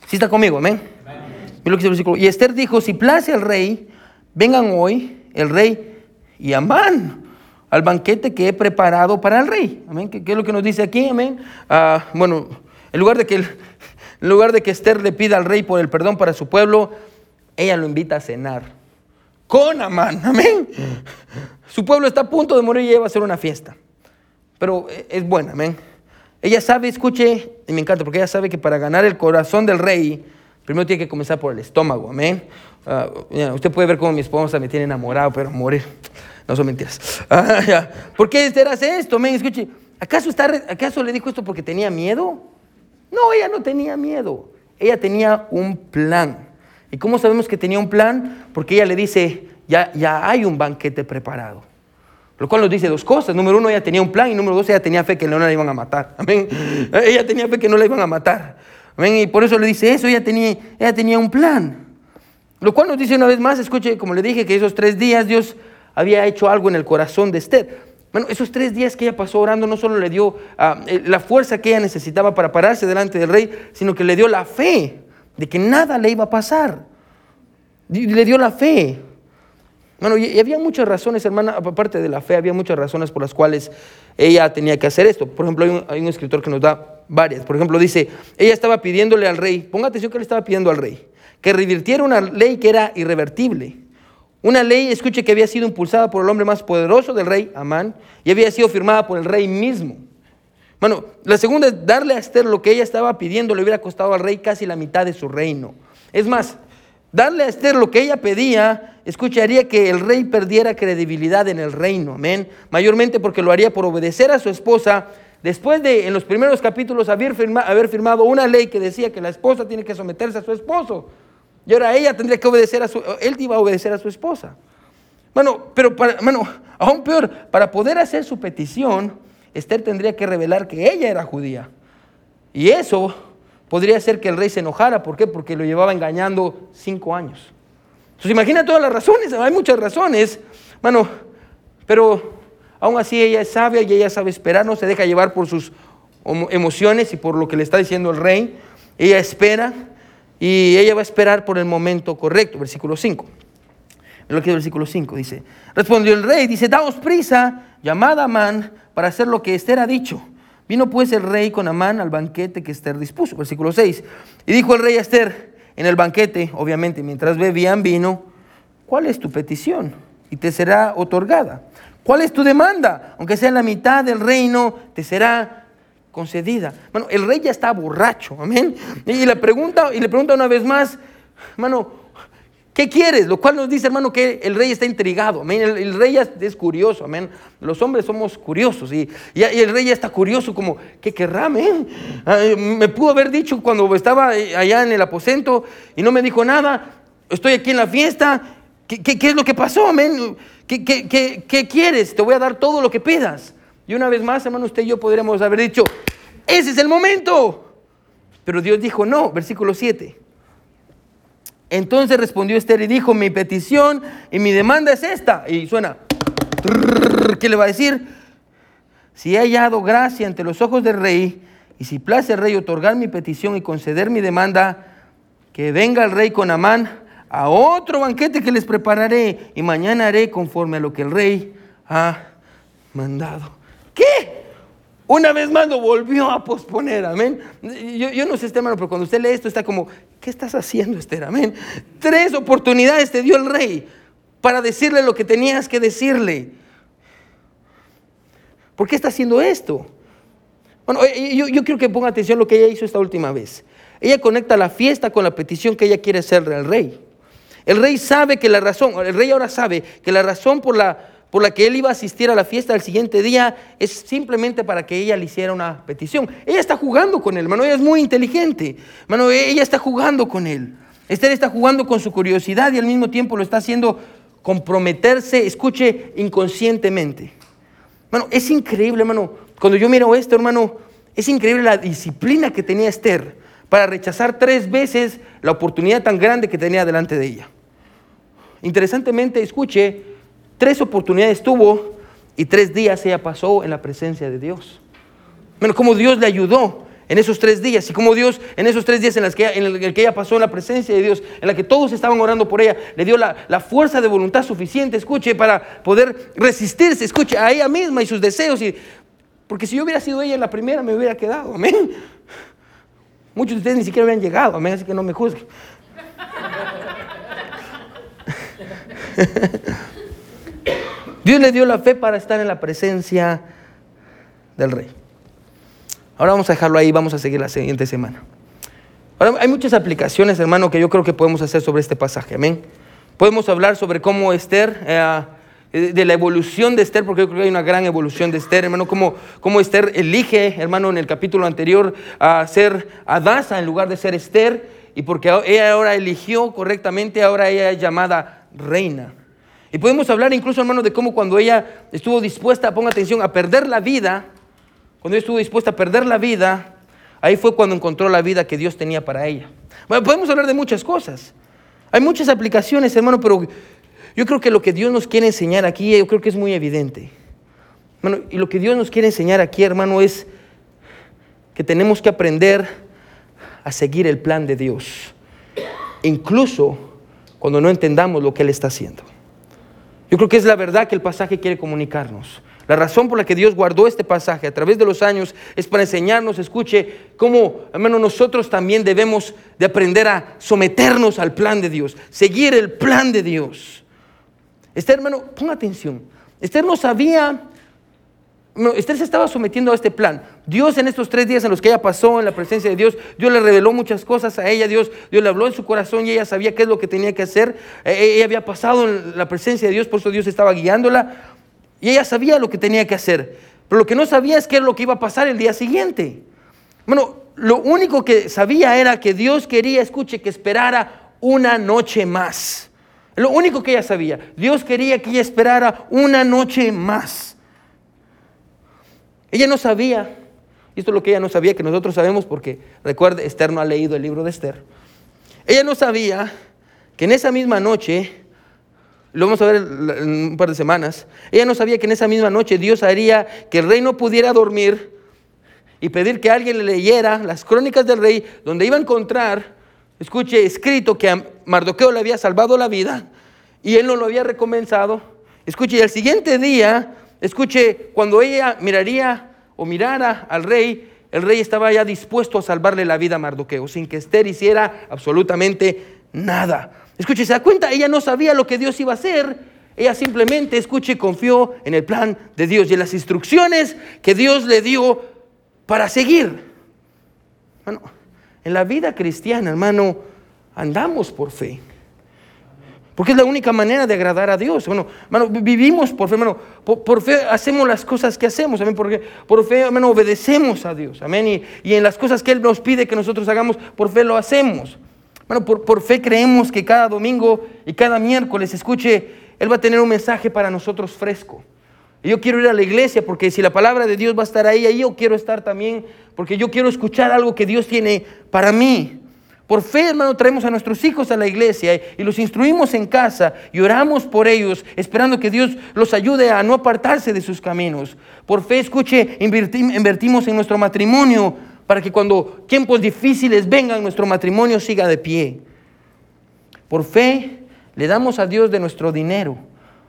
Si está conmigo, amén. Mira lo que dice el versículo. Y Esther dijo, si place al rey, vengan hoy el rey y Amán al banquete que he preparado para el rey. Amén. ¿Qué, es lo que nos dice aquí? Amén. Ah, bueno, en lugar de que en lugar de que Esther le pida al rey por el perdón para su pueblo, ella lo invita a cenar con Amán. Amén. Su pueblo está a punto de morir y ella va a hacer una fiesta. Pero es buena, amén. Ella sabe, escuche, y me encanta, porque ella sabe que para ganar el corazón del rey, primero tiene que comenzar por el estómago, amén. Ah, usted puede ver cómo mi esposa me tiene enamorado, pero morir. No son mentiras. Ah, ¿Por qué hace esto? Amén. Escuche, ¿acaso, está, ¿acaso le dijo esto porque tenía miedo? No, ella no tenía miedo. Ella tenía un plan. ¿Y cómo sabemos que tenía un plan? Porque ella le dice, ya, ya hay un banquete preparado. Lo cual nos dice dos cosas. Número uno, ella tenía un plan y número dos, ella tenía fe que no la iban a matar. Amén. Ella tenía fe que no la iban a matar. Amén. Y por eso le dice eso, ella tenía, ella tenía un plan. Lo cual nos dice una vez más, escuche, como le dije, que esos tres días Dios había hecho algo en el corazón de Esther. Bueno, esos tres días que ella pasó orando no solo le dio ah, eh, la fuerza que ella necesitaba para pararse delante del rey, sino que le dio la fe de que nada le iba a pasar. Le dio la fe. Bueno, y, había muchas razones, hermana, aparte de la fe, había muchas razones por las cuales ella tenía que hacer esto. Por ejemplo, hay un, escritor que nos da varias. Por ejemplo, dice, ella estaba pidiéndole al rey, ponga atención que le estaba pidiendo al rey, que revirtiera una ley que era irrevertible. Una ley, escuche, que había sido impulsada por el hombre más poderoso del rey, Amán, y había sido firmada por el rey mismo. Bueno, la segunda es darle a Esther lo que ella estaba pidiendo, le hubiera costado al rey casi la mitad de su reino. Es más, darle a Esther lo que ella pedía, escucharía que el rey perdiera credibilidad en el reino, amén. Mayormente porque lo haría por obedecer a su esposa, después de en los primeros capítulos haber, haber firmado una ley que decía que la esposa tiene que someterse a su esposo. Y ahora ella tendría que obedecer a su, él iba a obedecer a su esposa. Bueno, pero para, bueno, aún peor, para poder hacer su petición, Esther tendría que revelar que ella era judía. Y eso podría hacer que el rey se enojara. ¿Por qué? Porque lo llevaba engañando cinco años. Entonces imagina todas las razones, hay muchas razones. Bueno, pero aún así ella es sabia y ella sabe esperar, no se deja llevar por sus emociones y por lo que le está diciendo el rey. Ella espera y ella va a esperar por el momento correcto. Versículo 5. Lo que es versículo 5 dice, respondió el rey, dice, damos prisa, llamada a Amán para hacer lo que Esther ha dicho. Vino pues el rey con Amán al banquete que Esther dispuso. Versículo 6. Y dijo el rey a Esther en el banquete, obviamente, mientras bebían vino, ¿cuál es tu petición? Y te será otorgada. ¿Cuál es tu demanda? Aunque sea en la mitad del reino, te será concedida. Bueno, el rey ya está borracho, amén. Y le pregunta, y le pregunta una vez más, hermano, ¿Qué quieres? Lo cual nos dice, hermano, que el rey está intrigado. El, rey ya es curioso. Amén. Los hombres somos curiosos. Y, el rey ya está curioso, como, ¿qué querrá? Amén? me pudo haber dicho cuando estaba allá en el aposento y no me dijo nada. Estoy aquí en la fiesta. ¿Qué, es lo que pasó? Amén. ¿Qué, qué quieres? Te voy a dar todo lo que pidas. Y una vez más, hermano, usted y yo podríamos haber dicho, ese es el momento. Pero Dios dijo, no, versículo 7. Entonces respondió Esther y dijo, mi petición y mi demanda es esta. Y suena, ¿qué le va a decir? Si he hallado gracia ante los ojos del rey, y si place al rey otorgar mi petición y conceder mi demanda, que venga el rey con Amán a otro banquete que les prepararé, y mañana haré conforme a lo que el rey ha mandado. ¿Qué? Una vez más lo volvió a posponer, amén. Yo, no sé, este hermano, pero cuando usted lee esto está como, ¿qué estás haciendo, Esther? Amén. Tres oportunidades te dio el rey para decirle lo que tenías que decirle. ¿Por qué está haciendo esto? Bueno, yo, yo quiero que ponga atención a lo que ella hizo esta última vez. Ella conecta la fiesta con la petición que ella quiere hacerle al rey. El rey sabe que la razón, el rey ahora sabe que la razón por la por la que él iba a asistir a la fiesta del siguiente día es simplemente para que ella le hiciera una petición. Ella está jugando con él, hermano, ella es muy inteligente, hermano, ella está jugando con él. Esther está jugando con su curiosidad y al mismo tiempo lo está haciendo comprometerse, escuche, inconscientemente. Hermano, es increíble, hermano, cuando yo miro esto, hermano, es increíble la disciplina que tenía Esther para rechazar tres veces la oportunidad tan grande que tenía delante de ella. Interesantemente, escuche, tres oportunidades tuvo y tres días ella pasó en la presencia de Dios. Bueno, como Dios le ayudó en esos tres días y como Dios en esos tres días en, las que ella, en el que ella pasó en la presencia de Dios, en la que todos estaban orando por ella, le dio la, la, fuerza de voluntad suficiente, escuche, para poder resistirse, escuche, a ella misma y sus deseos. Y, porque si yo hubiera sido ella la primera, me hubiera quedado, amén. Muchos de ustedes ni siquiera habían llegado, amén, así que no me juzguen. Dios le dio la fe para estar en la presencia del rey. Ahora vamos a dejarlo ahí, vamos a seguir la siguiente semana. Ahora, hay muchas aplicaciones, hermano, que yo creo que podemos hacer sobre este pasaje. Amén. Podemos hablar sobre cómo Esther, eh, de la evolución de Esther, porque yo creo que hay una gran evolución de Esther, hermano, cómo, cómo Esther elige, hermano, en el capítulo anterior a ser Adasa en lugar de ser Esther, y porque ella ahora eligió correctamente, ahora ella es llamada reina. Y podemos hablar incluso, hermano, de cómo cuando ella estuvo dispuesta, ponga atención, a perder la vida, cuando ella estuvo dispuesta a perder la vida, ahí fue cuando encontró la vida que Dios tenía para ella. Bueno, podemos hablar de muchas cosas. Hay muchas aplicaciones, hermano, pero yo creo que lo que Dios nos quiere enseñar aquí, yo creo que es muy evidente. Bueno, y lo que Dios nos quiere enseñar aquí, hermano, es que tenemos que aprender a seguir el plan de Dios, incluso cuando no entendamos lo que Él está haciendo. Yo creo que es la verdad que el pasaje quiere comunicarnos. La razón por la que Dios guardó este pasaje a través de los años es para enseñarnos, escuche, cómo, hermano, nosotros también debemos de aprender a someternos al plan de Dios, seguir el plan de Dios. Este hermano, ponga atención. Esther no sabía Esther se estaba sometiendo a este plan. Dios en estos tres días en los que ella pasó en la presencia de Dios, Dios le reveló muchas cosas a ella, Dios, Dios le habló en su corazón y ella sabía qué es lo que tenía que hacer. E, e, ella había pasado en la presencia de Dios, por eso Dios estaba guiándola y ella sabía lo que tenía que hacer. Pero lo que no sabía es qué era lo que iba a pasar el día siguiente. Bueno, lo único que sabía era que Dios quería, escuche, que esperara una noche más. Lo único que ella sabía. Dios quería que ella esperara una noche más. Ella no sabía, y esto es lo que ella no sabía, que nosotros sabemos porque, recuerde, Esther no ha leído el libro de Esther. Ella no sabía que en esa misma noche, lo vamos a ver en un par de semanas, ella no sabía que en esa misma noche Dios haría que el rey no pudiera dormir y pedir que alguien le leyera las crónicas del rey, donde iba a encontrar, escuche, escrito que a Mardoqueo le había salvado la vida y él no lo había recomenzado. Escuche, y el siguiente día Escuche, cuando ella miraría o mirara al rey, el rey estaba ya dispuesto a salvarle la vida a Mardoqueo, sin que Esther hiciera absolutamente nada. Escuche, ¿se da cuenta? Ella no sabía lo que Dios iba a hacer. Ella simplemente, escuche, confió en el plan de Dios y en las instrucciones que Dios le dio para seguir. Bueno, en la vida cristiana, hermano, andamos por fe. Porque es la única manera de agradar a Dios. Bueno, hermano, vivimos por fe, hermano. Por, fe hacemos las cosas que hacemos. Amén. Porque por fe, hermano, obedecemos a Dios. Amén. Y, y, en las cosas que Él nos pide que nosotros hagamos, por fe lo hacemos. Bueno, por, por fe creemos que cada domingo y cada miércoles, escuche, Él va a tener un mensaje para nosotros fresco. Y yo quiero ir a la iglesia porque si la palabra de Dios va a estar ahí, ahí yo quiero estar también. Porque yo quiero escuchar algo que Dios tiene para mí. Por fe, hermano, traemos a nuestros hijos a la iglesia y los instruimos en casa y oramos por ellos, esperando que Dios los ayude a no apartarse de sus caminos. Por fe, escuche, invertimos en nuestro matrimonio para que cuando tiempos difíciles vengan, nuestro matrimonio siga de pie. Por fe, le damos a Dios de nuestro dinero,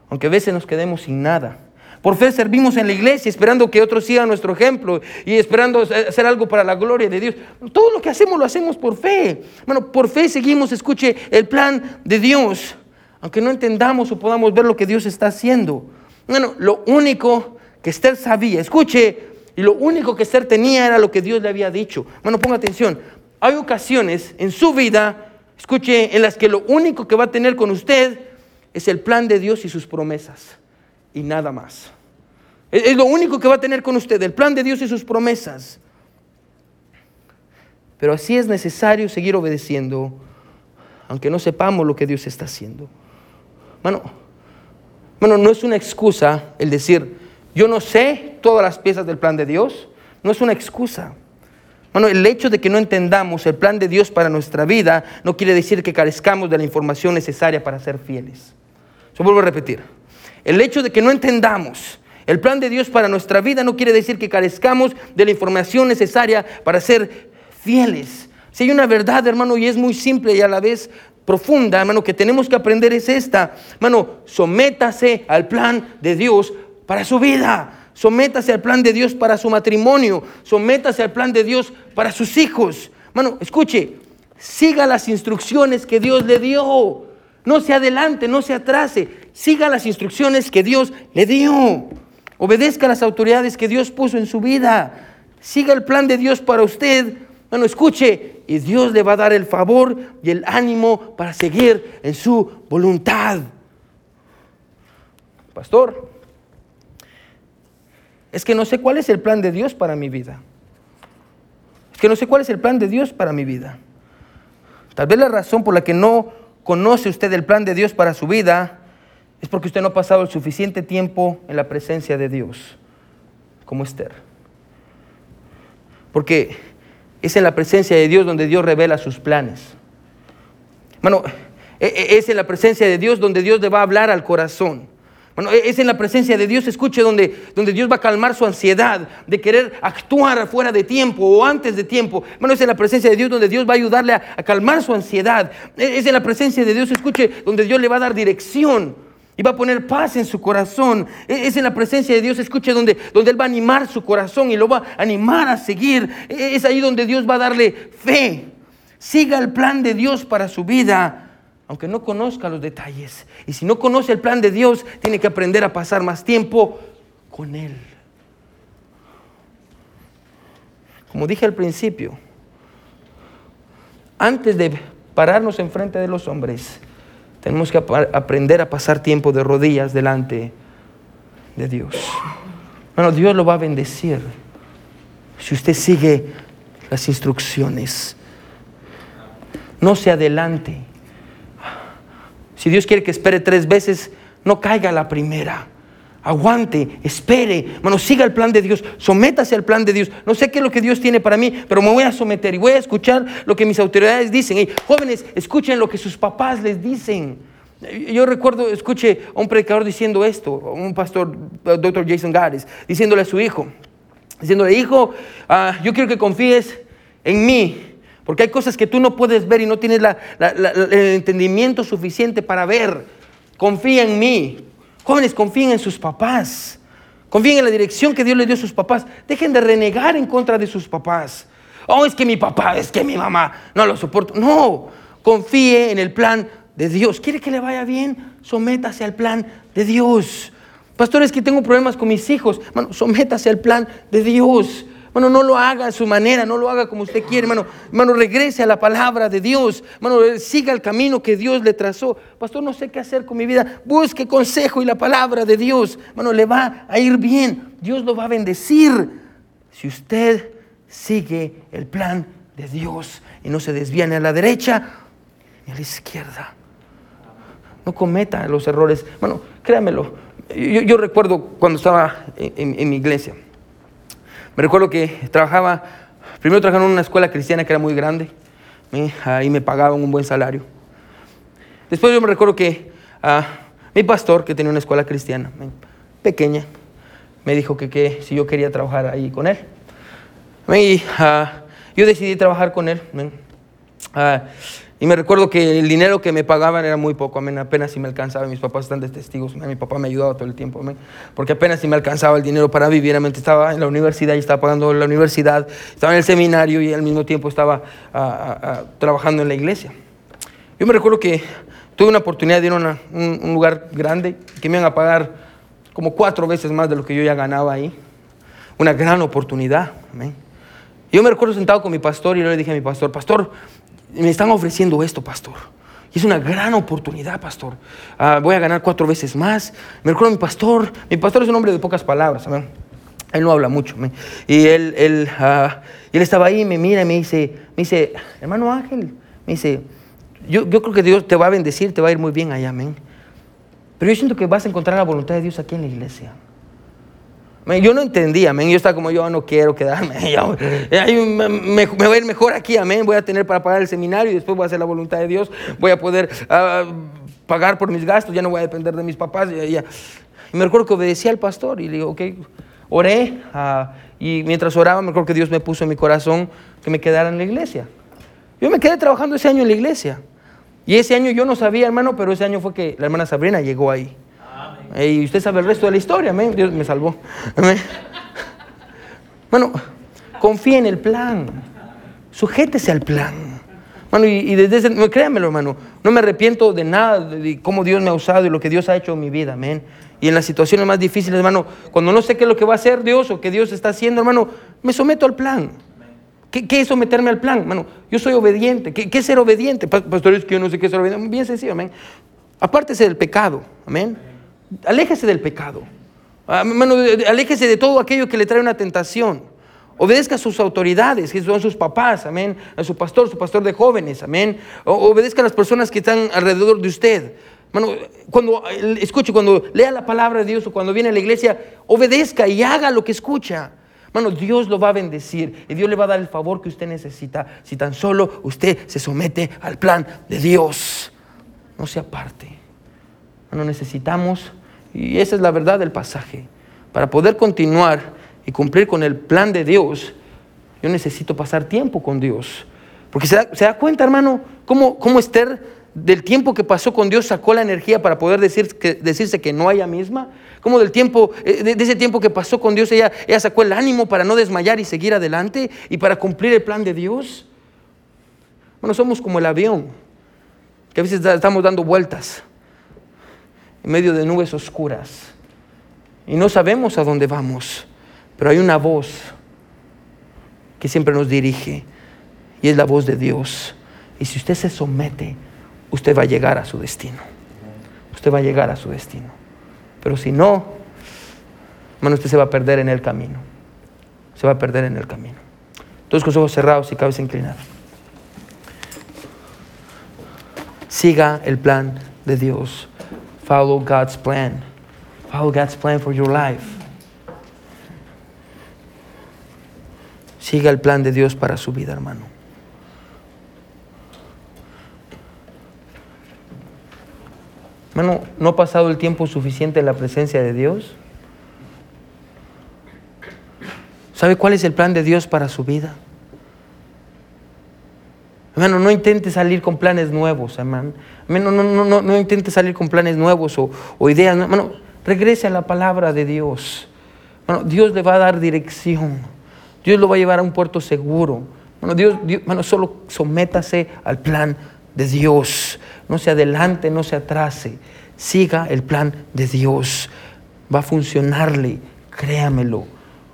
aunque a veces nos quedemos sin nada. Por fe servimos en la iglesia, esperando que otros sigan nuestro ejemplo y esperando hacer algo para la gloria de Dios. Todo lo que hacemos lo hacemos por fe. Bueno, por fe seguimos, escuche, el plan de Dios, aunque no entendamos o podamos ver lo que Dios está haciendo. Bueno, lo único que Esther sabía, escuche, y lo único que Esther tenía era lo que Dios le había dicho. Bueno, ponga atención. Hay ocasiones en su vida, escuche, en las que lo único que va a tener con usted es el plan de Dios y sus promesas. Y nada más. Es, lo único que va a tener con usted, el plan de Dios y sus promesas. Pero así es necesario seguir obedeciendo, aunque no sepamos lo que Dios está haciendo. Mano, mano, no es una excusa el decir, yo no sé todas las piezas del plan de Dios, no es una excusa. Bueno, el hecho de que no entendamos el plan de Dios para nuestra vida no quiere decir que carezcamos de la información necesaria para ser fieles. Yo vuelvo a repetir. El hecho de que no entendamos el plan de Dios para nuestra vida no quiere decir que carezcamos de la información necesaria para ser fieles. Si hay una verdad, hermano, y es muy simple y a la vez profunda, hermano, que tenemos que aprender es esta. Hermano, sométase al plan de Dios para su vida. Sométase al plan de Dios para su matrimonio. Sométase al plan de Dios para sus hijos. Hermano, escuche, siga las instrucciones que Dios le dio. No se adelante, no se atrase. Siga las instrucciones que Dios le dio. Obedezca a las autoridades que Dios puso en su vida. Siga el plan de Dios para usted. Bueno, escuche, y Dios le va a dar el favor y el ánimo para seguir en su voluntad. Pastor, es que no sé cuál es el plan de Dios para mi vida. Es que no sé cuál es el plan de Dios para mi vida. Tal vez la razón por la que no conoce usted el plan de Dios para su vida es porque usted no ha pasado el suficiente tiempo en la presencia de Dios, como Esther. Porque es en la presencia de Dios donde Dios revela sus planes. Bueno, e, e, es en la presencia de Dios donde Dios le va a hablar al corazón. Bueno, e, es en la presencia de Dios, escuche, donde, donde Dios va a calmar su ansiedad de querer actuar fuera de tiempo o antes de tiempo. Bueno, es en la presencia de Dios donde Dios va a ayudarle a, a calmar su ansiedad. Es en la presencia de Dios, escuche, donde Dios le va a dar dirección y va a poner paz en su corazón. Es en la presencia de Dios, escuche, donde, donde Él va a animar su corazón y lo va a animar a seguir. Es ahí donde Dios va a darle fe. Siga el plan de Dios para su vida aunque no conozca los detalles. Y si no conoce el plan de Dios, tiene que aprender a pasar más tiempo con Él. Como dije al principio, antes de pararnos enfrente de los hombres, tenemos que aprender a pasar tiempo de rodillas delante de Dios. Bueno, Dios lo va a bendecir si usted sigue las instrucciones. No se adelante. Si Dios quiere que espere tres veces, no caiga la primera. Aguante, espere, hermano, siga el plan de Dios, sométase al plan de Dios. No sé qué es lo que Dios tiene para mí, pero me voy a someter y voy a escuchar lo que mis autoridades dicen. jóvenes, escuchen lo que sus papás les dicen. Yo recuerdo, escuche a un predicador diciendo esto, un pastor, doctor Jason Gares, diciéndole a su hijo, diciéndole, hijo, ah, yo quiero que confíes en mí, porque hay cosas que tú no puedes ver y no tienes el entendimiento suficiente para ver. Confía en mí. Jóvenes, confíen en sus papás. Confíen en la dirección que Dios les dio a sus papás. Dejen de renegar en contra de sus papás. Oh, es que mi papá, es que mi mamá, no lo soporto. No, confíe en el plan de Dios. ¿Quiere que le vaya bien? Sométase al plan de Dios. Pastores, que tengo problemas con mis hijos. Bueno, sométase al plan de Dios. Hermano, no lo haga a su manera, no lo haga como usted quiere, hermano. Hermano, regrese a la palabra de Dios. Hermano, siga el camino que Dios le trazó. Pastor, no sé qué hacer con mi vida. Busque consejo y la palabra de Dios. Hermano, le va a ir bien. Dios lo va a bendecir. Si usted sigue el plan de Dios y no se desvía ni a la derecha ni a la izquierda. No cometa los errores. Bueno, créamelo. Yo, recuerdo cuando estaba en mi iglesia. Me recuerdo que trabajaba, primero trabajaba en una escuela cristiana que era muy grande, ahí me pagaban un buen salario. Después yo me recuerdo que ah, mi pastor, que tenía una escuela cristiana pequeña, me dijo que, si yo quería trabajar ahí con él. Y ah, yo decidí trabajar con él. Ah, y me recuerdo que el dinero que me pagaban era muy poco, apenas si me alcanzaba. Mis papás están de testigos, mi papá me ayudaba todo el tiempo, porque apenas si me alcanzaba el dinero para vivir. Estaba en la universidad y estaba pagando la universidad, estaba en el seminario y al mismo tiempo estaba ah, ah, ah, trabajando en la iglesia. Yo me recuerdo que tuve una oportunidad de ir a un, lugar grande que me iban a pagar como cuatro veces más de lo que yo ya ganaba ahí. Una gran oportunidad. Yo me recuerdo sentado con mi pastor y yo le dije a mi pastor, pastor, me están ofreciendo esto, pastor. Y es una gran oportunidad, pastor. Ah, voy a ganar cuatro veces más. Me recuerdo mi pastor. Mi pastor es un hombre de pocas palabras. Él no habla mucho. Y él, él, ah, él estaba ahí, me mira y me dice, me dice, hermano Ángel, me dice, yo, yo creo que Dios te va a bendecir, te va a ir muy bien allá, amén. Pero yo siento que vas a encontrar la voluntad de Dios aquí en la iglesia. Yo no entendía, amén. Yo estaba como, yo no quiero quedarme. me, me, va a ir mejor aquí, amén. Voy a tener para pagar el seminario y después voy a hacer la voluntad de Dios. Voy a poder ah, pagar por mis gastos, ya no voy a depender de mis papás. Y, me recuerdo que obedecía al pastor y le digo, ok, oré. Ah, y mientras oraba, me recuerdo que Dios me puso en mi corazón que me quedara en la iglesia. Yo me quedé trabajando ese año en la iglesia. Y ese año yo no sabía, hermano, pero ese año fue que la hermana Sabrina llegó ahí. Y usted sabe el resto de la historia, amén. Dios me salvó. Bueno, confíe en el plan. Sujétese al plan. Bueno, y, desde ese, hermano, no me arrepiento de nada, de cómo Dios me ha usado y lo que Dios ha hecho en mi vida, amén. Y en las situaciones más difíciles, hermano, cuando no sé qué es lo que va a hacer Dios o qué Dios está haciendo, hermano, me someto al plan. ¿Qué, es someterme al plan? Hermano, yo soy obediente. ¿Qué, ¿Qué, es ser obediente? Pastores, que yo no sé qué es ser obediente. Bien sencillo, amén. Apártese del pecado, amén. Aléjese del pecado. Ah, aléjese de todo aquello que le trae una tentación. Obedezca a sus autoridades, que son sus papás, amén. A su pastor, su pastor de jóvenes, amén. obedezca a las personas que están alrededor de usted. cuando escuche, cuando lea la palabra de Dios o cuando viene a la iglesia, obedezca y haga lo que escucha. Mano, Dios lo va a bendecir y Dios le va a dar el favor que usted necesita si tan solo usted se somete al plan de Dios. No se aparte. Mano, necesitamos y esa es la verdad del pasaje. Para poder continuar y cumplir con el plan de Dios, yo necesito pasar tiempo con Dios. Porque se da, cuenta, hermano, cómo, cómo, Esther, del tiempo que pasó con Dios, sacó la energía para poder decir, que, decirse que no haya misma. Cómo del tiempo, eh, de, ese tiempo que pasó con Dios, ella, ella sacó el ánimo para no desmayar y seguir adelante y para cumplir el plan de Dios. Bueno, somos como el avión, que a veces estamos dando vueltas en medio de nubes oscuras. Y no sabemos a dónde vamos, pero hay una voz que siempre nos dirige y es la voz de Dios. Y si usted se somete, usted va a llegar a su destino. Usted va a llegar a su destino. Pero si no, hermano, usted se va a perder en el camino. Se va a perder en el camino. Todos con ojos cerrados y cabeza inclinada. Siga el plan de Dios. Follow God's plan. Follow God's plan for your life. Siga el plan de Dios para su vida, hermano. Hermano, ¿no ha pasado el tiempo suficiente en la presencia de Dios? ¿Sabe cuál es el plan de Dios para su vida? Hermano, no intente salir con planes nuevos, hermano. No, no, no, no, intente salir con planes nuevos o, ideas. Hermano, regrese a la palabra de Dios. Dios le va a dar dirección. Dios lo va a llevar a un puerto seguro. Bueno, Dios, solo sométase al plan de Dios. No se adelante, no se atrase. Siga el plan de Dios. Va a funcionarle, créamelo,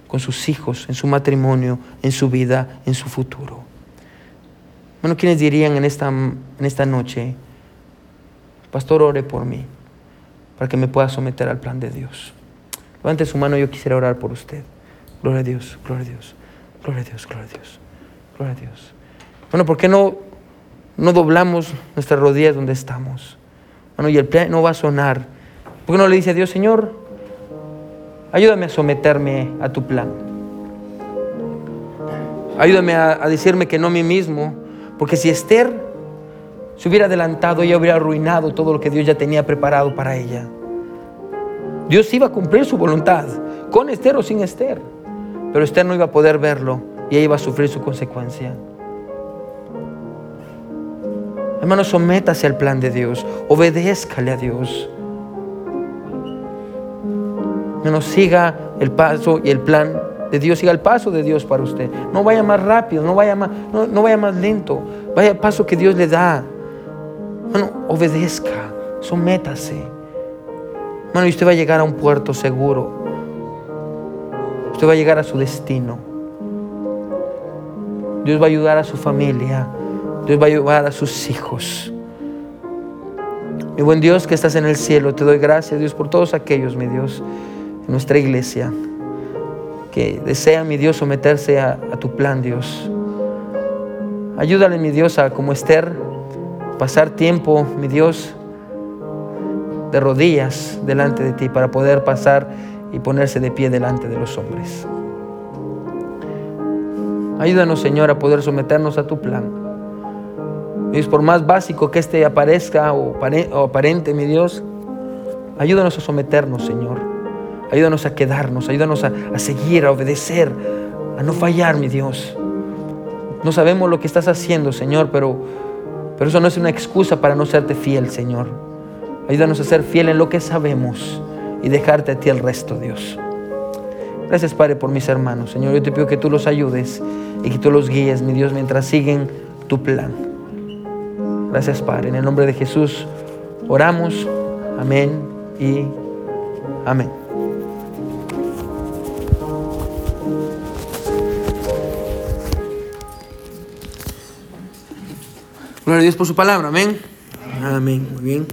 con sus hijos, en su matrimonio, en su vida, en su futuro. Bueno, ¿quiénes dirían en esta, en esta noche, Pastor, ore por mí, para que me pueda someter al plan de Dios? Levante su mano, yo quisiera orar por usted. Gloria a Dios, gloria a Dios, gloria a Dios, gloria a Dios, gloria a Dios. Bueno, ¿por qué no, no doblamos nuestras rodillas donde estamos? Bueno, y el plan no va a sonar. ¿Por qué no le dice a Dios, Señor, ayúdame a someterme a tu plan? Ayúdame a, a decirme que no a mí mismo, porque si Esther se hubiera adelantado, ella hubiera arruinado todo lo que Dios ya tenía preparado para ella. Dios iba a cumplir su voluntad, con Esther o sin Esther. Pero Esther no iba a poder verlo y ella iba a sufrir su consecuencia. Hermano, sométase al plan de Dios, obedézcale a Dios. Hermano, siga el paso y el plan de Dios, siga el paso de Dios para usted. No vaya más rápido, no vaya más, no, vaya más lento. Vaya el paso que Dios le da. Bueno, obedezca, sométase. Bueno, y usted va a llegar a un puerto seguro. Usted va a llegar a su destino. Dios va a ayudar a su familia. Dios va a ayudar a sus hijos. Mi buen Dios que estás en el cielo, te doy gracias, Dios, por todos aquellos, mi Dios, en nuestra iglesia, que desean, mi Dios, someterse a, tu plan, Dios. Ayúdale, mi Dios, a como Esther, pasar tiempo, mi Dios, de rodillas delante de ti para poder pasar y ponerse de pie delante de los hombres. Ayúdanos, Señor, a poder someternos a tu plan. Por más básico que este aparezca o, aparente, mi Dios, ayúdanos a someternos, Señor. Ayúdanos a quedarnos, ayúdanos a, a seguir, a obedecer, a no fallar, mi Dios. No sabemos lo que estás haciendo, Señor, pero, pero eso no es una excusa para no serte fiel, Señor. Ayúdanos a ser fiel en lo que sabemos y dejarte a ti el resto, Dios. Gracias, Padre, por mis hermanos. Señor, yo te pido que tú los ayudes y que tú los guíes, mi Dios, mientras siguen tu plan. Gracias, Padre. En el nombre de Jesús oramos. Amén y amén. Gloria a Dios por su palabra. Amén. Amén. Muy bien.